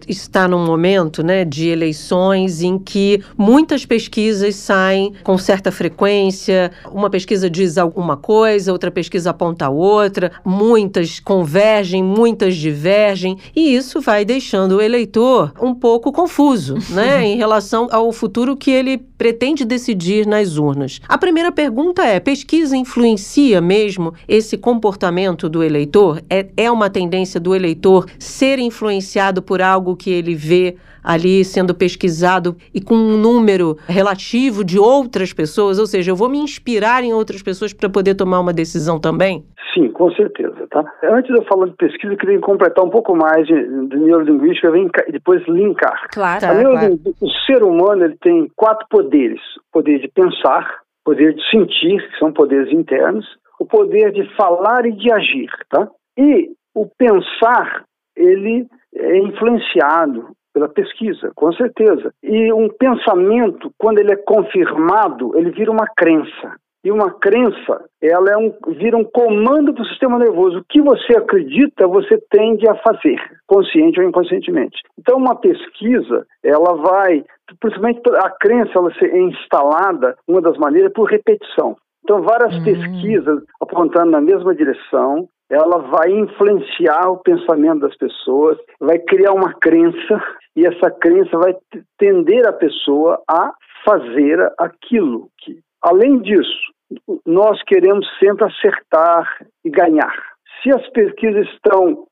está num momento, né, de eleições em que muitas pesquisas saem com certa frequência. Uma pesquisa diz alguma coisa, outra pesquisa aponta outra, muitas convergem, muitas divergem, e isso vai deixando o eleitor um pouco confuso, né, em relação ao futuro que ele pretende decidir nas urnas. A primeira pergunta é: pesquisa influencia mesmo esse comportamento do eleitor? É, é uma tendência do eleitor ser influenciado por algo que ele vê ali sendo pesquisado e com um número relativo de outras pessoas? Ou seja, eu vou me inspirar em outras pessoas para poder tomar uma decisão também? Sim, com certeza. Tá? Antes de eu falar de pesquisa, eu queria completar um pouco mais de, de neurolinguística e depois linkar. Claro. A neurolingu- O ser humano ele tem quatro poderes: o poder de pensar, o poder de sentir, que são poderes internos, o poder de falar e de agir. Tá? E o pensar, ele é influenciado pela pesquisa, com certeza. E um pensamento, quando ele é confirmado, ele vira uma crença. E uma crença, ela é um, vira um comando para o sistema nervoso. O que você acredita, você tende a fazer, consciente ou inconscientemente. Então, uma pesquisa, ela vai, principalmente a crença, ela ser instalada, uma das maneiras, por repetição. Então, várias Hum. pesquisas apontando na mesma direção, ela vai influenciar o pensamento das pessoas, vai criar uma crença e essa crença vai tender a pessoa a fazer aquilo que, além disso, nós queremos sempre acertar e ganhar. Se as pesquisas estão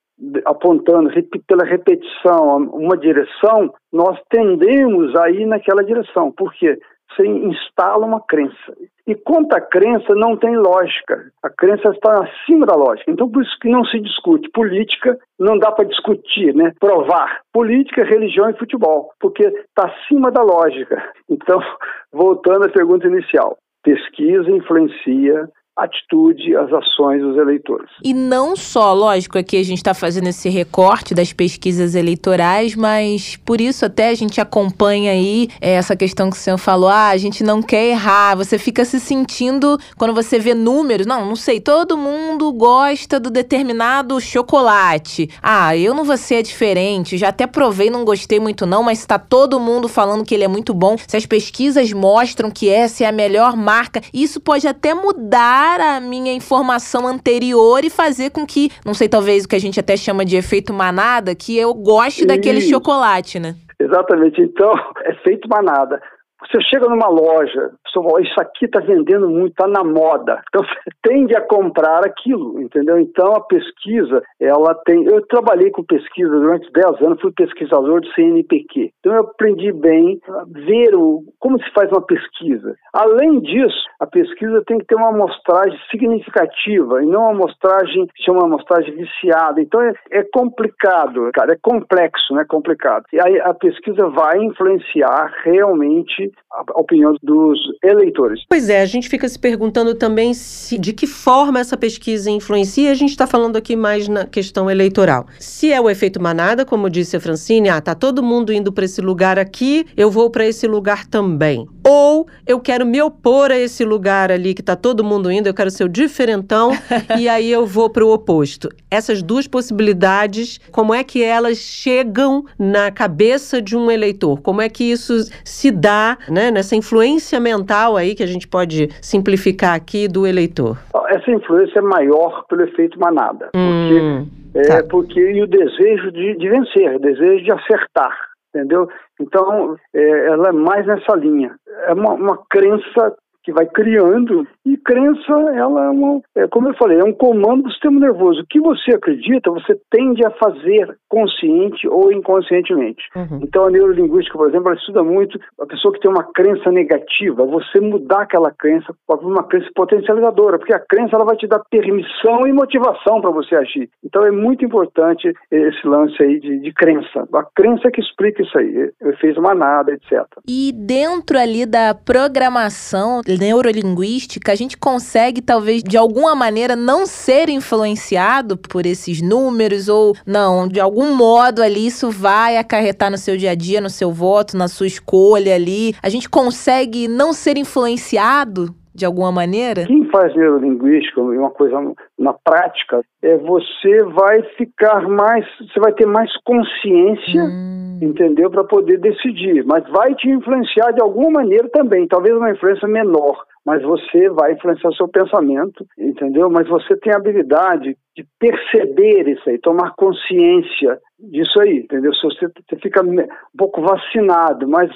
apontando pela repetição uma direção, nós tendemos a ir naquela direção. Por quê? Você instala uma crença. E quanto à crença, não tem lógica. A crença está acima da lógica. Então, por isso que não se discute. Política não dá para discutir, né? provar. Política, religião e futebol, porque está acima da lógica. Então, voltando à pergunta inicial, pesquisa influencia a atitude, as ações dos eleitores. E não só, lógico, aqui a gente está fazendo esse recorte das pesquisas eleitorais, mas por isso até a gente acompanha aí é, essa questão que o senhor falou, ah, a gente não quer errar, você fica se sentindo, quando você vê números, não, não sei, todo mundo gosta do determinado chocolate. Ah, eu não vou ser diferente, já até provei, não gostei muito não, mas está todo mundo falando que ele é muito bom. Se as pesquisas mostram que essa é a melhor marca, isso pode até mudar pegar a minha informação anterior e fazer com que, não sei, talvez o que a gente até chama de efeito manada, que eu goste daquele chocolate, né? Exatamente. Então, é feito manada. Você chega numa loja, isso aqui está vendendo muito, está na moda. Então você tende a comprar aquilo, entendeu? Então a pesquisa, ela tem. Eu trabalhei com pesquisa durante 10 anos, fui pesquisador do CNPq. Então eu aprendi bem a ver o, como se faz uma pesquisa. Além disso, a pesquisa tem que ter uma amostragem significativa e não uma amostragem que chama amostragem viciada. Então é, é complicado, cara, é complexo, né? Complicado. E aí a pesquisa vai influenciar realmente a opinião dos eleitores. Pois é, a gente fica se perguntando também se, de que forma essa pesquisa influencia. A gente está falando aqui mais na questão eleitoral. Se é o efeito manada, como disse a Francine, ah, tá todo mundo indo para esse lugar aqui, eu vou para esse lugar também. Ou eu quero me opor a esse lugar ali que tá todo mundo indo, eu quero ser o diferentão e aí eu vou para o oposto. Essas duas possibilidades, como é que elas chegam na cabeça de um eleitor? Como é que isso se dá, né, nessa influência mental aí que a gente pode simplificar aqui do eleitor? Essa influência é maior pelo efeito manada, porque hum, tá. é porque e o desejo de, de vencer, o desejo de acertar entendeu? Então, é, ela é mais nessa linha. É uma, uma crença que vai criando. E crença, ela é, uma, é como eu falei, é um comando do sistema nervoso. O que você acredita, você tende a fazer consciente ou inconscientemente. Uhum. Então a neurolinguística, por exemplo, ela estuda muito a pessoa que tem uma crença negativa, você mudar aquela crença para uma crença potencializadora, porque a crença ela vai te dar permissão e motivação para você agir. Então é muito importante esse lance aí de, de crença. A crença que explica isso aí, efeito manada, etc. E dentro ali da programação neurolinguística, a gente consegue, talvez, de alguma maneira, não ser influenciado por esses números, ou não, de algum modo ali isso vai acarretar no seu dia a dia, no seu voto, na sua escolha ali. A gente consegue não ser influenciado de alguma maneira? Quem faz neurolinguística, uma coisa na prática, é você vai ficar mais, você vai ter mais consciência, hum. entendeu, para poder decidir, mas vai te influenciar de alguma maneira também, talvez uma influência menor, mas você vai influenciar seu pensamento, entendeu? Mas você tem a habilidade de perceber isso aí, tomar consciência disso aí, entendeu? Se você, você fica um pouco vacinado, mas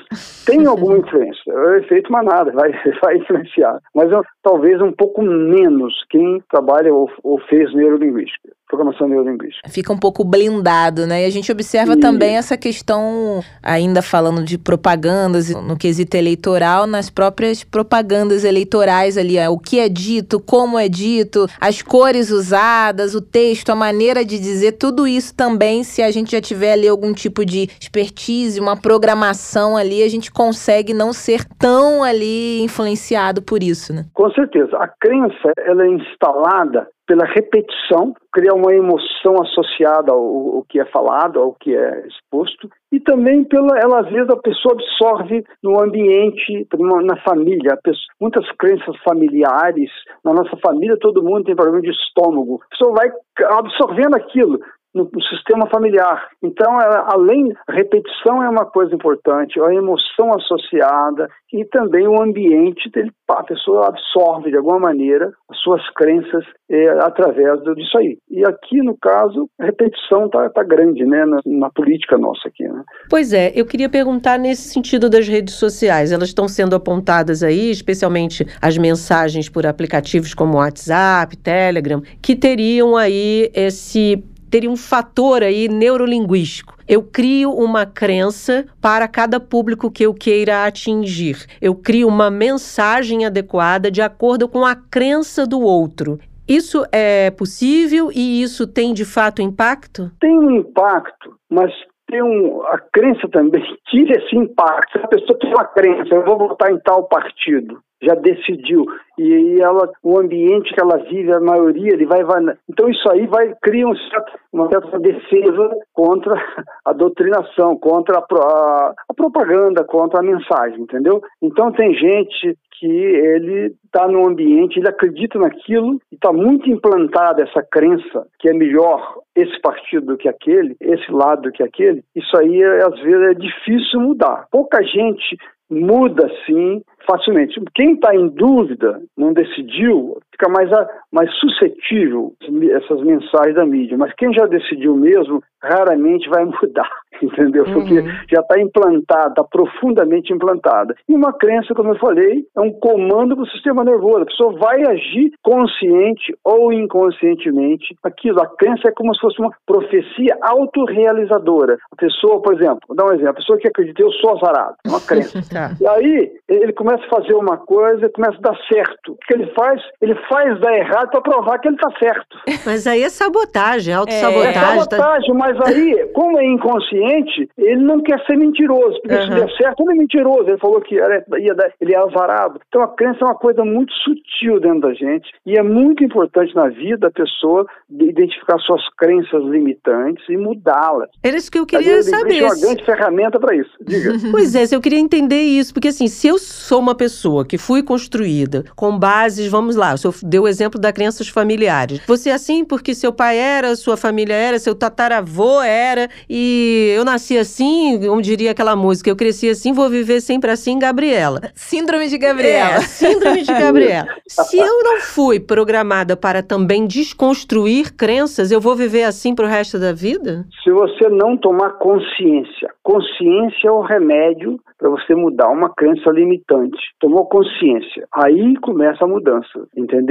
tem alguma influência. O efeito manada vai, vai influenciar, mas talvez um pouco menos quem trabalha ou, ou fez neurolinguística programação neurolinguística. Fica um pouco blindado, né? E a gente observa e... também essa questão, ainda falando de propagandas no quesito eleitoral, nas próprias propagandas eleitorais ali, ó, o que é dito, como é dito, as cores usadas, o texto, a maneira de dizer, tudo isso também, se a gente já tiver ali algum tipo de expertise, uma programação ali, a gente consegue não ser tão ali influenciado por isso, né? Com certeza. A crença, ela é instalada pela repetição, cria uma emoção associada ao, ao, que é falado, ao que é exposto, e também pela, ela às vezes a pessoa absorve no ambiente, na família, pessoa, muitas crenças familiares, na nossa família todo mundo tem problema de estômago, a pessoa vai absorvendo aquilo, no, sistema familiar. Então, ela, além, repetição é uma coisa importante, a emoção associada e também o ambiente, dele, a pessoa absorve de alguma maneira as suas crenças é, através disso aí. E aqui, no caso, a repetição está tá grande né, na, na, política nossa aqui. Né? Pois é, eu queria perguntar nesse sentido das redes sociais. Elas estão sendo apontadas aí, especialmente as mensagens por aplicativos como WhatsApp, Telegram, que teriam aí esse teria um fator aí neurolinguístico. Eu crio uma crença para cada público que eu queira atingir. Eu crio uma mensagem adequada de acordo com a crença do outro. Isso é possível e isso tem de fato impacto? Tem um impacto, mas tem um, a crença também tira esse impacto. Se a pessoa tem uma crença, eu vou votar em tal partido já decidiu e ela o ambiente que ela vive a maioria ele vai, vai então isso aí vai criar um certo, uma certa defesa contra a doutrinação contra a, a, a propaganda contra a mensagem entendeu então tem gente que ele está no ambiente, ele acredita naquilo e está muito implantada essa crença que é melhor esse partido do que aquele, esse lado do que aquele. Isso aí, às vezes, é difícil mudar. Pouca gente muda sim facilmente. Quem está em dúvida, não decidiu, fica mais, mais suscetível essas mensagens da mídia. Mas quem já decidiu mesmo, raramente vai mudar, entendeu? Porque uhum. já está implantada, está profundamente implantada. E uma crença, como eu falei, é um comando do sistema nervoso. A pessoa vai agir consciente ou inconscientemente. Aquilo, a crença é como se fosse uma profecia autorrealizadora. A pessoa, por exemplo, vou dar um exemplo, a pessoa que acredita, eu sou azarado, é uma crença. tá. E aí, ele começa a fazer uma coisa, começa a dar certo. O que ele faz? Ele faz dar errado para provar que ele está certo. Mas aí é sabotagem, autossabotagem. É, é sabotagem, mas aí, como é inconsciente, ele não quer ser mentiroso, porque uhum. se der certo, ele é mentiroso. Ele falou que era, ia dar, ele é azarado. Então a crença é uma coisa muito sutil dentro da gente e é muito importante na vida a pessoa identificar suas crenças limitantes e mudá-las. Era isso que eu queria eu saber. É uma grande ferramenta para isso. Diga. Pois é, eu queria entender isso, porque assim, se eu sou uma pessoa que fui construída com bases, vamos lá, o deu o exemplo das crenças familiares. Você é assim porque seu pai era, sua família era, seu tataravô era, e eu nasci assim, como diria aquela música, eu cresci assim, vou viver sempre assim, Gabriela. Síndrome de Gabriela. É, síndrome de Gabriela. Se eu não fui programada para também desconstruir crenças, eu vou viver assim pro resto da vida? Se você não tomar consciência, consciência é o remédio para você mudar uma crença limitante. Tomou consciência. Aí começa a mudança, entendeu?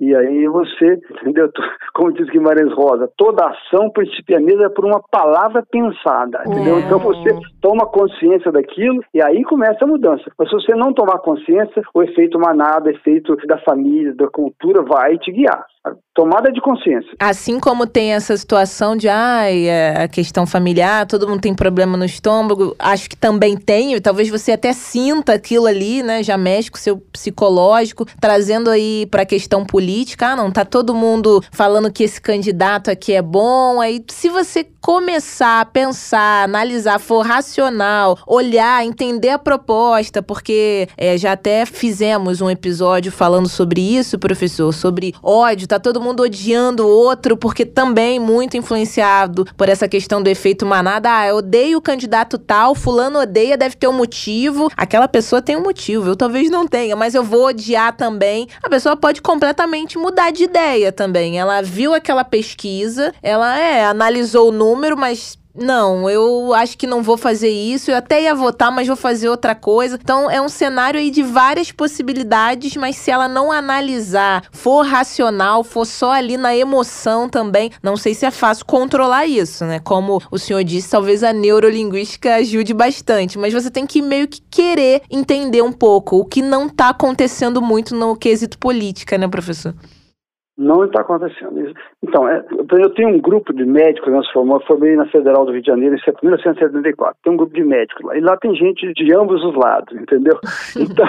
E aí você, entendeu? Como diz Guimarães Rosa, toda ação principia mesmo é por uma palavra pensada, entendeu? É. Então você toma consciência daquilo e aí começa a mudança. Mas se você não tomar consciência, o efeito manada, o efeito da família, da cultura vai te guiar tomada de consciência. Assim como tem essa situação de ai, é, a questão familiar, todo mundo tem problema no estômago, acho que também tem, talvez você até sinta aquilo ali, né? Já mexe com o seu psicológico, trazendo aí para questão política. Ah, não, tá todo mundo falando que esse candidato aqui é bom. Aí, se você começar a pensar, analisar, for racional, olhar, entender a proposta, porque é, já até fizemos um episódio falando sobre isso, professor, sobre ódio, tá todo mundo odiando o outro, porque também muito influenciado por essa questão do efeito manada. Ah, eu odeio o candidato tal, fulano odeia, deve ter um motivo. Aquela pessoa tem um motivo, eu talvez não tenha, mas eu vou odiar também. A pessoa pode completamente mudar de ideia também. Ela viu aquela pesquisa, ela é, analisou o número, mas não, eu acho que não vou fazer isso. Eu até ia votar, mas vou fazer outra coisa. Então é um cenário aí de várias possibilidades, mas se ela não analisar, for racional, for só ali na emoção também, não sei se é fácil controlar isso, né? Como o senhor disse, talvez a neurolinguística ajude bastante, mas você tem que meio que querer entender um pouco o que não tá acontecendo muito no quesito política, né, professor? Não está acontecendo. Então, é, eu tenho um grupo de médicos, nós formamos, formei na Federal do Rio de Janeiro em 1974. Tem um grupo de médicos lá. E lá tem gente de ambos os lados, entendeu? Então,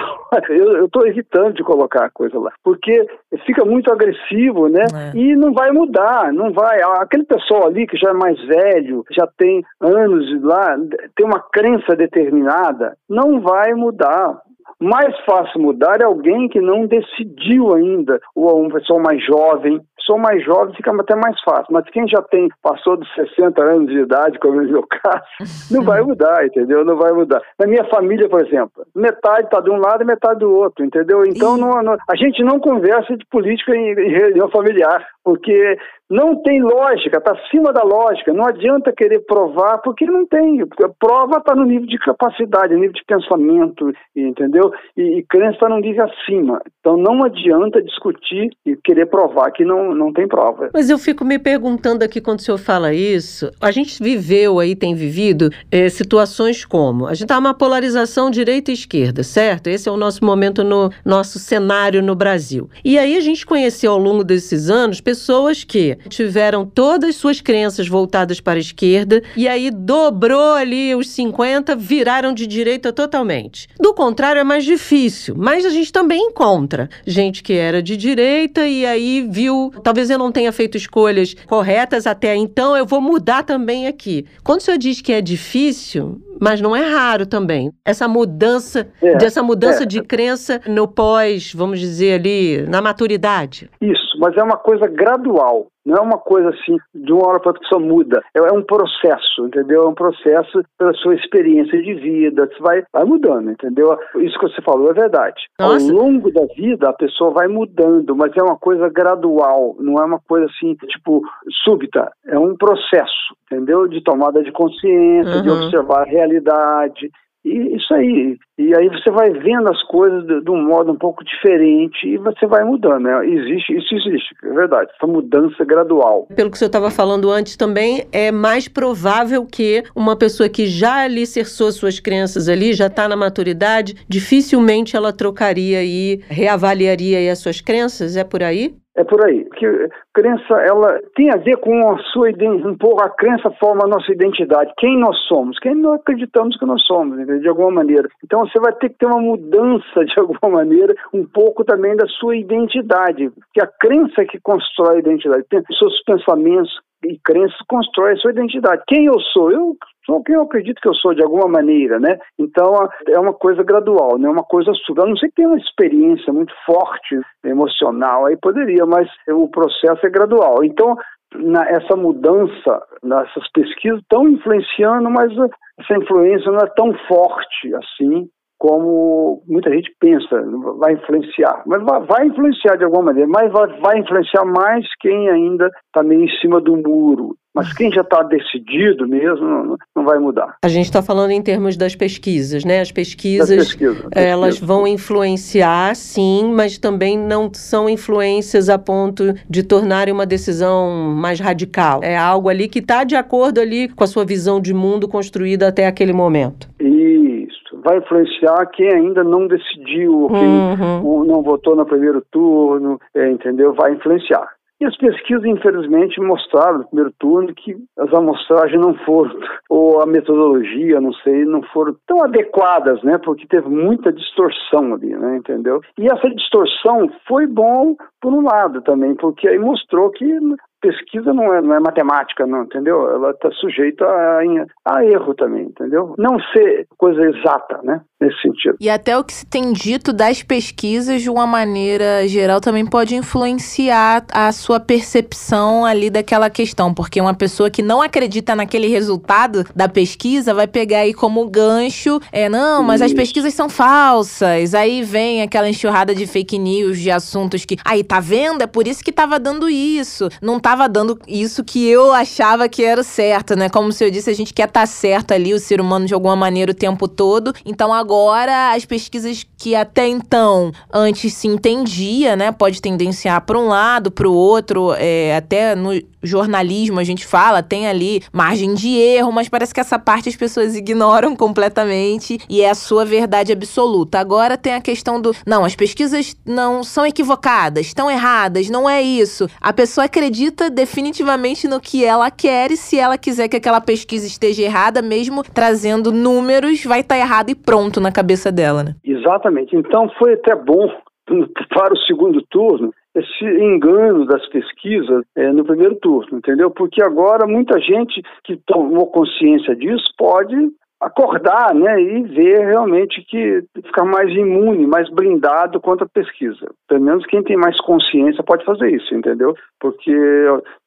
eu estou evitando de colocar a coisa lá. Porque fica muito agressivo, né? É. E não vai mudar, não vai. Aquele pessoal ali que já é mais velho, já tem anos lá, tem uma crença determinada, não vai mudar. Mais fácil mudar é alguém que não decidiu ainda, ou um pessoal mais jovem. Sou mais jovem, fica até mais fácil. Mas quem já tem, passou dos 60 anos de idade, como é o meu caso, não vai mudar, entendeu? Não vai mudar. Na minha família, por exemplo, metade está de um lado e metade do outro, entendeu? Então não, não, a gente não conversa de política em, em reunião familiar, porque não tem lógica, está acima da lógica. Não adianta querer provar, porque não tem. Prova está no nível de capacidade, nível de pensamento, entendeu? E, e crença está no nível acima. Então não adianta discutir e querer provar que não, não tem prova. Mas eu fico me perguntando aqui quando o senhor fala isso. A gente viveu aí, tem vivido é, situações como? A gente está uma polarização direita e esquerda, certo? Esse é o nosso momento no nosso cenário no Brasil. E aí a gente conheceu ao longo desses anos pessoas que tiveram todas suas crenças voltadas para a esquerda e aí dobrou ali os 50, viraram de direita totalmente. Do contrário, é mais difícil, mas a gente também encontra gente que era de direita e aí viu, talvez eu não tenha feito escolhas corretas até então, eu vou mudar também aqui. Quando o senhor diz que é difícil, mas não é raro também. Essa mudança, é, dessa mudança é. de crença no pós, vamos dizer ali, na maturidade. Isso, mas é uma coisa gradual Não é uma coisa assim, de uma hora para outra que só muda. É, é um processo, entendeu? É um processo pela sua experiência de vida, você vai, vai mudando, entendeu? Isso que você falou é verdade. Nossa. Ao longo da vida, a pessoa vai mudando, mas é uma coisa gradual, não é uma coisa assim, tipo, súbita. É um processo, entendeu? De tomada de consciência, uhum. de observar a realidade, e isso aí. E aí você vai vendo as coisas de, de, um modo um pouco diferente e você vai mudando. Né? Existe, isso existe, é verdade. Essa mudança gradual. Pelo que senhor estava falando antes também, é mais provável que uma pessoa que já alicerçou suas crenças ali, já está na maturidade, dificilmente ela trocaria e reavaliaria as suas crenças. É por aí? É por aí. Porque crença, ela tem a ver com a sua um pouco a crença forma a nossa identidade. Quem nós somos? Quem nós acreditamos que nós somos, de alguma maneira. Então você vai ter que ter uma mudança de alguma maneira, um pouco também da sua identidade, que a crença é que constrói a identidade. Tem seus pensamentos e crenças constroem a sua identidade. Quem eu sou? Eu sou quem eu acredito que eu sou de alguma maneira, né? Então é uma coisa gradual, não é uma coisa súbita. A não ser que tenha uma experiência muito forte emocional, aí poderia, mas o processo é gradual. Então na, essa mudança nessas pesquisas estão influenciando, mas essa influência não é tão forte assim como muita gente pensa, vai influenciar. Mas vai, influenciar de alguma maneira, mas vai, influenciar mais quem ainda está meio em cima do muro. Mas quem já está decidido mesmo não, vai mudar. A gente está falando em termos das pesquisas, né? As pesquisas, pesquisa, elas pesquisa. vão influenciar, sim, mas também não são influências a ponto de tornarem uma decisão mais radical. É algo ali que está de acordo ali com a sua visão de mundo construída até aquele momento. Isso vai influenciar quem ainda não decidiu, quem uhum. não votou no primeiro turno, é, entendeu? Vai influenciar. E as pesquisas, infelizmente, mostraram no primeiro turno que as amostragens não foram, ou a metodologia, não sei, não foram tão adequadas, né? Porque teve muita distorção ali, né? Entendeu? E essa distorção foi bom por um lado também, porque aí mostrou que pesquisa não é, não é matemática, não, entendeu? Ela está sujeita a, a, erro também, entendeu? Não ser coisa exata, né? Nesse sentido. E até o que se tem dito das pesquisas, de uma maneira geral, também pode influenciar a sua percepção ali daquela questão, porque uma pessoa que não acredita naquele resultado da pesquisa vai pegar aí como gancho, é, não, mas Isso. as pesquisas são falsas, aí vem aquela enxurrada de fake news, de assuntos que, aí, tá vendo? É por isso que tava dando isso, não tá estava dando isso que eu achava que era certo, né? Como se eu disse, a gente quer estar tá certo ali, o ser humano de alguma maneira o tempo todo. Então agora as pesquisas que até então antes se entendia, né? Pode tendenciar para um lado, para o outro, é, até no jornalismo a gente fala, tem ali margem de erro, mas parece que essa parte as pessoas ignoram completamente e é a sua verdade absoluta. Agora tem a questão do, não, as pesquisas não são equivocadas, estão erradas, não é isso. A pessoa acredita definitivamente no que ela quer e se ela quiser que aquela pesquisa esteja errada, mesmo trazendo números, vai estar tá errado e pronto na cabeça dela, né? Exatamente. Então foi até bom para o segundo turno esse engano das pesquisas é, no primeiro turno, entendeu? Porque agora muita gente que tomou consciência disso pode acordar né, e ver realmente que ficar mais imune, mais blindado contra a pesquisa. Pelo menos quem tem mais consciência pode fazer isso, entendeu? Porque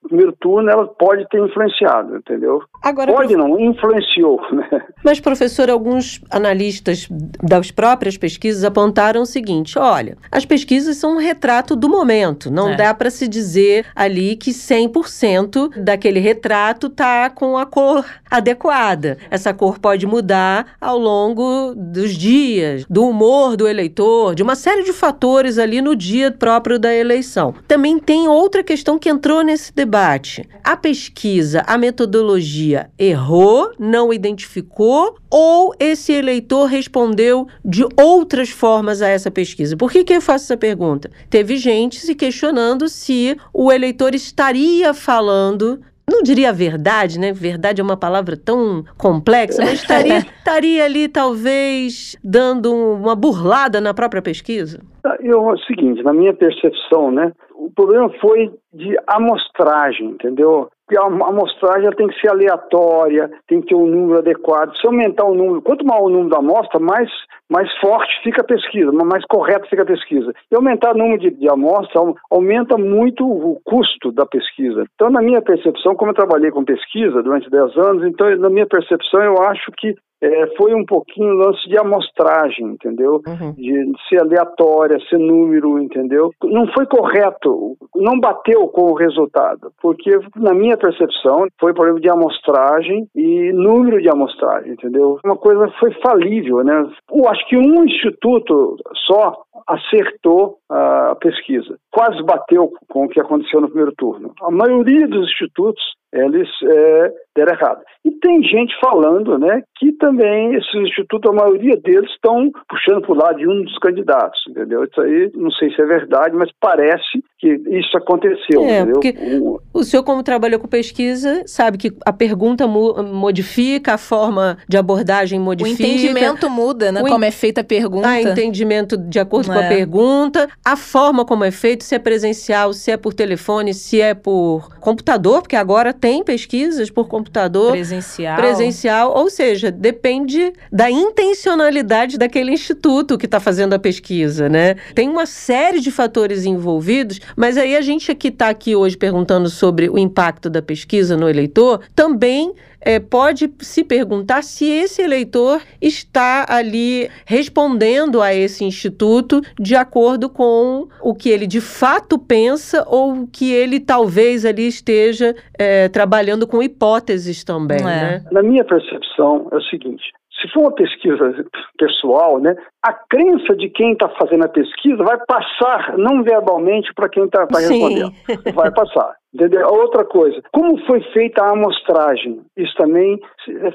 no primeiro turno ela pode ter influenciado, entendeu? Agora, pode prof... não, influenciou. Né? Mas, professor, alguns analistas das próprias pesquisas apontaram o seguinte: olha, as pesquisas são um retrato do momento. Não é. dá para se dizer ali que 100% daquele retrato está com a cor adequada. Essa cor pode pode mudar ao longo dos dias, do humor do eleitor, de uma série de fatores ali no dia próprio da eleição. Também tem outra questão que entrou nesse debate. A pesquisa, a metodologia errou, não identificou ou esse eleitor respondeu de outras formas a essa pesquisa? Por que, que eu faço essa pergunta? Teve gente se questionando se o eleitor estaria falando não diria verdade, né? Verdade é uma palavra tão complexa, mas estaria, estaria ali talvez dando uma burlada na própria pesquisa? Eu, é o seguinte, na minha percepção, né, o problema foi de amostragem, entendeu? Porque a amostragem tem que ser aleatória, tem que ter um número adequado. Se aumentar o número, quanto maior o número da amostra, mais, mais forte fica a pesquisa, mais correta fica a pesquisa. E aumentar o número de, de amostra aumenta muito o custo da pesquisa. Então, na minha percepção, como eu trabalhei com pesquisa durante 10 anos, então, na minha percepção, eu acho que é, foi um pouquinho lance de amostragem, entendeu? Uhum. De ser aleatória, ser número, entendeu? Não foi correto, não bateu com o resultado, porque na minha percepção foi problema de amostragem e número de amostragem, entendeu? Uma coisa foi falível, né? Eu acho que um instituto só acertou a pesquisa. Quase bateu com o que aconteceu no primeiro turno. A maioria dos institutos eles é, deram errado. E tem gente falando né, que também esses institutos, a maioria deles, estão puxando para o lado de um dos candidatos, entendeu? Isso aí não sei se é verdade, mas parece que isso aconteceu. É, entendeu? porque o... o senhor, como trabalhou com pesquisa, sabe que a pergunta modifica, a forma de abordagem modifica. O entendimento muda, né? O como é feita a pergunta. Ah, entendimento de acordo é. com a é. pergunta, a forma como é feito, se é presencial, se é por telefone, se é por computador, porque agora tem pesquisas por computador. Presencial. Presencial, ou seja, depende da intencionalidade daquele instituto que está fazendo a pesquisa, né? Tem uma série de fatores envolvidos, mas aí a gente que está aqui hoje perguntando sobre o impacto da pesquisa no eleitor, também é, pode se perguntar se esse eleitor está ali respondendo a esse instituto de acordo com o que ele de fato pensa ou que ele talvez ali esteja é, trabalhando com hipóteses também. É. Né? Na minha percepção é o seguinte: se for uma pesquisa pessoal, né, a crença de quem está fazendo a pesquisa vai passar não verbalmente para quem está tá respondendo. Vai passar. Entendeu? Outra coisa, como foi feita a amostragem? Isso também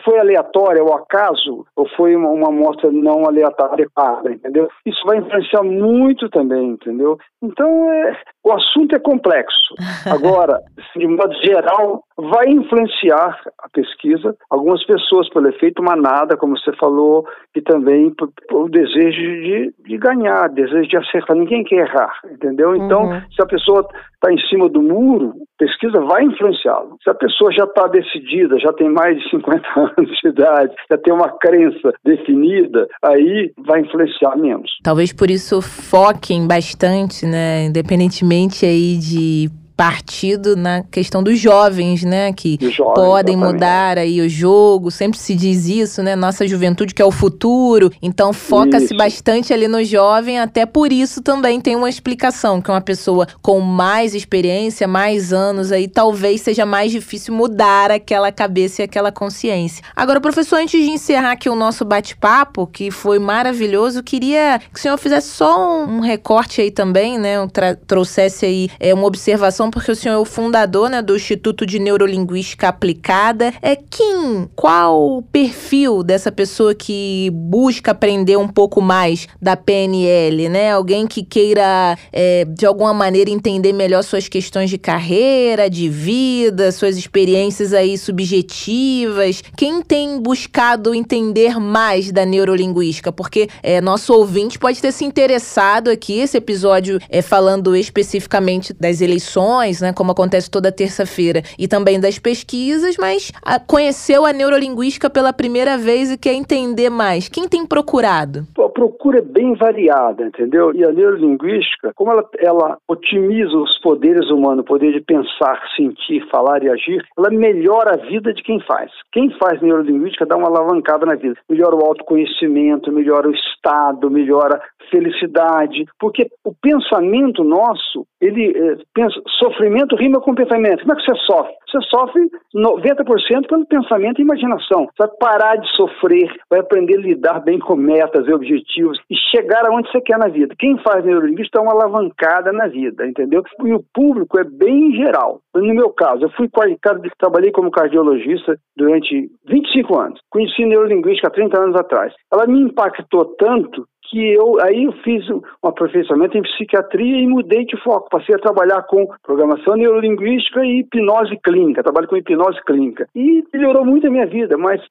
foi aleatória, ao acaso, ou foi uma, uma amostra não aleatória, entendeu? Isso vai influenciar muito também, entendeu? Então, é, o assunto é complexo. Agora, de modo geral, vai influenciar a pesquisa. Algumas pessoas pelo efeito manada, como você falou, e também o desejo de, de ganhar, desejo de acertar. Ninguém quer errar, entendeu? Então, uhum. se a pessoa está em cima do muro, pesquisa vai influenciá-lo. Se a pessoa já está decidida, já tem mais de 50 anos de idade, já tem uma crença definida, aí vai influenciar menos. Talvez por isso foquem bastante, né, independentemente aí de partido na questão dos jovens, né? Que jovens, podem exatamente. mudar aí o jogo. Sempre se diz isso, né? Nossa juventude que é o futuro. Então foca-se bastante ali no jovem. Até por isso também tem uma explicação que uma pessoa com mais experiência, mais anos aí, talvez seja mais difícil mudar aquela cabeça e aquela consciência. Agora, professor, antes de encerrar aqui o nosso bate-papo, que foi maravilhoso, queria que o senhor fizesse só um, recorte aí também, né? Um trouxesse aí é, uma observação porque o senhor é o fundador né, do Instituto de Neurolinguística Aplicada. É Kim, qual o perfil dessa pessoa que busca aprender um pouco mais da PNL, né? Alguém que queira, é, de alguma maneira, entender melhor suas questões de carreira, de vida, suas experiências aí subjetivas. Quem tem buscado entender mais da neurolinguística? Porque é, nosso ouvinte pode ter se interessado aqui, esse episódio é falando especificamente das eleições né, como acontece toda terça-feira, e também das pesquisas, mas a, ah, conheceu a neurolinguística pela primeira vez e quer entender mais. Quem tem procurado? A procura é bem variada, entendeu? E a neurolinguística, como ela, ela otimiza os poderes humanos, o poder de pensar, sentir, falar e agir, ela melhora a vida de quem faz. Quem faz neurolinguística dá uma alavancada na vida. Melhora o autoconhecimento, melhora o estado, melhora felicidade, porque o pensamento nosso, ele é, pensa, sofrimento rima com pensamento. Como é que você sofre? Você sofre 90% pelo pensamento e imaginação. Você vai parar de sofrer, vai aprender a lidar bem com metas e objetivos e chegar aonde você quer na vida. Quem faz neurolinguística é uma alavancada na vida, entendeu? E o público é bem geral. No meu caso, eu fui trabalhei como cardiologista durante 25 anos. Conheci neurolinguística há 30 anos atrás. Ela me impactou tanto que eu aí eu fiz um aperfeiçoamento em psiquiatria e mudei de foco. Passei a trabalhar com programação neurolinguística e hipnose clínica. Trabalho com hipnose clínica. E melhorou muito a minha vida, mas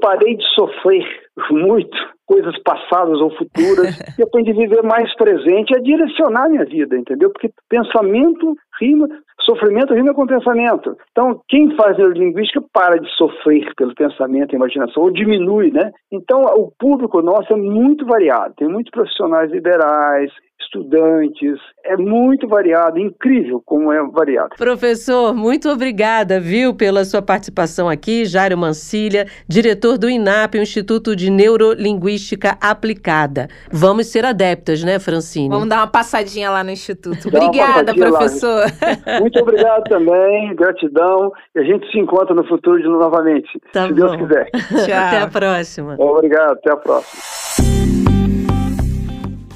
parei de sofrer muito coisas passadas ou futuras, e aprende a viver mais presente a direcionar minha vida, entendeu? Porque pensamento rima, sofrimento rima com pensamento. Então, quem faz neurolinguística para de sofrer pelo pensamento e imaginação, ou diminui, né? Então, o público nosso é muito variado. Tem muitos profissionais liberais, estudantes. É muito variado, incrível como é variado. Professor, muito obrigada, viu, pela sua participação aqui. Jairo Mancilha, diretor do INAP, o Instituto de Neurolinguística Aplicada. Vamos ser adeptas, né, Francine? Vamos dar uma passadinha lá no Instituto. Obrigada, professor. Lá. Muito obrigado também, gratidão. E a gente se encontra no futuro de novamente, tá se bom. Deus quiser. Tchau. Até a próxima. Obrigado, até a próxima.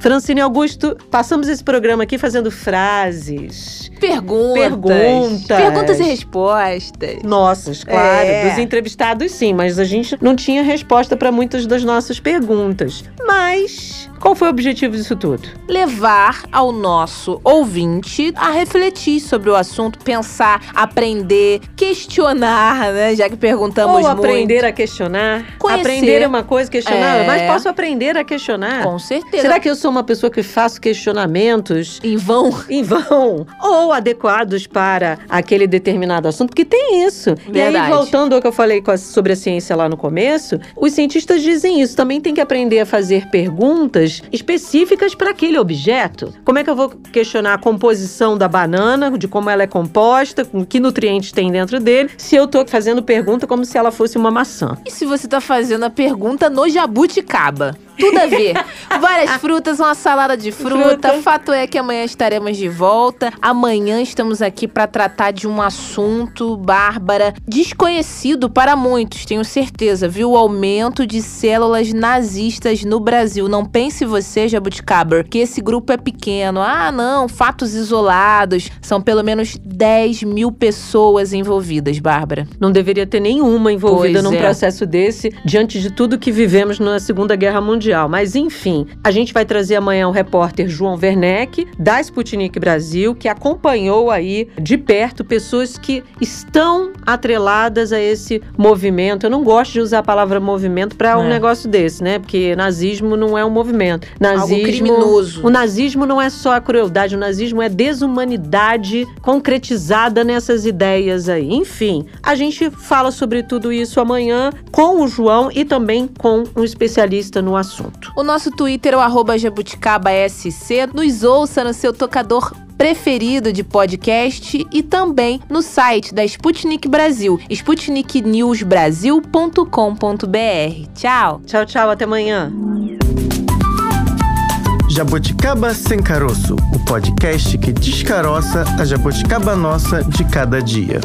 Francine Augusto, passamos esse programa aqui fazendo frases. Perguntas. Perguntas. Perguntas e respostas. Nossas, claro. É. Dos entrevistados, sim, mas a gente não tinha resposta para muitas das nossas perguntas. Mas qual foi o objetivo disso tudo? Levar ao nosso ouvinte a refletir sobre o assunto, pensar, aprender, questionar, né? Já que perguntamos Ou muito. aprender a questionar. Conhecer. Aprender é uma coisa, questionar. É. Mas posso aprender a questionar. Com certeza. Será que eu sou uma pessoa que faço questionamentos em vão? Em vão. Ou adequados para aquele determinado assunto? Porque tem isso. Verdade. E aí, voltando ao que eu falei sobre a ciência lá no começo, os cientistas dizem isso. Também tem que aprender a fazer perguntas específicas para aquele objeto. Como é que eu vou questionar a composição da banana, de como ela é composta, com que nutrientes tem dentro dele, se eu estou fazendo pergunta como se ela fosse uma maçã? E se você está fazendo a pergunta no jabuticaba? Tudo a ver. Várias frutas, uma salada de fruta. fruta. Fato é que amanhã estaremos de volta. Amanhã estamos aqui para tratar de um assunto, Bárbara, desconhecido para muitos, tenho certeza, viu? O aumento de células nazistas no Brasil. Não pense você, Jabuticaba, que esse grupo é pequeno. Ah, não, fatos isolados. São pelo menos 10 mil pessoas envolvidas, Bárbara. Não deveria ter nenhuma envolvida pois num é. processo desse, diante de tudo que vivemos na Segunda Guerra Mundial mundial. Mas enfim, a gente vai trazer amanhã o repórter João Werneck, da Sputnik Brasil, que acompanhou aí de perto pessoas que estão atreladas a esse movimento. Eu não gosto de usar a palavra movimento para um é. negócio desse, né? Porque nazismo não é um movimento. Nazismo, Algo criminoso. O nazismo não é só a crueldade, o nazismo é desumanidade concretizada nessas ideias aí. Enfim, a gente fala sobre tudo isso amanhã com o João e também com um especialista no assunto assunto. O nosso Twitter é o arroba jabuticabaSC. Nos ouça no seu tocador preferido de podcast e também no site da Sputnik Brasil, sputniknewsbrasil.com.br. Tchau. Tchau, tchau, até amanhã. Jabuticaba Sem Caroço, o podcast que descaroça a jabuticaba nossa de cada dia.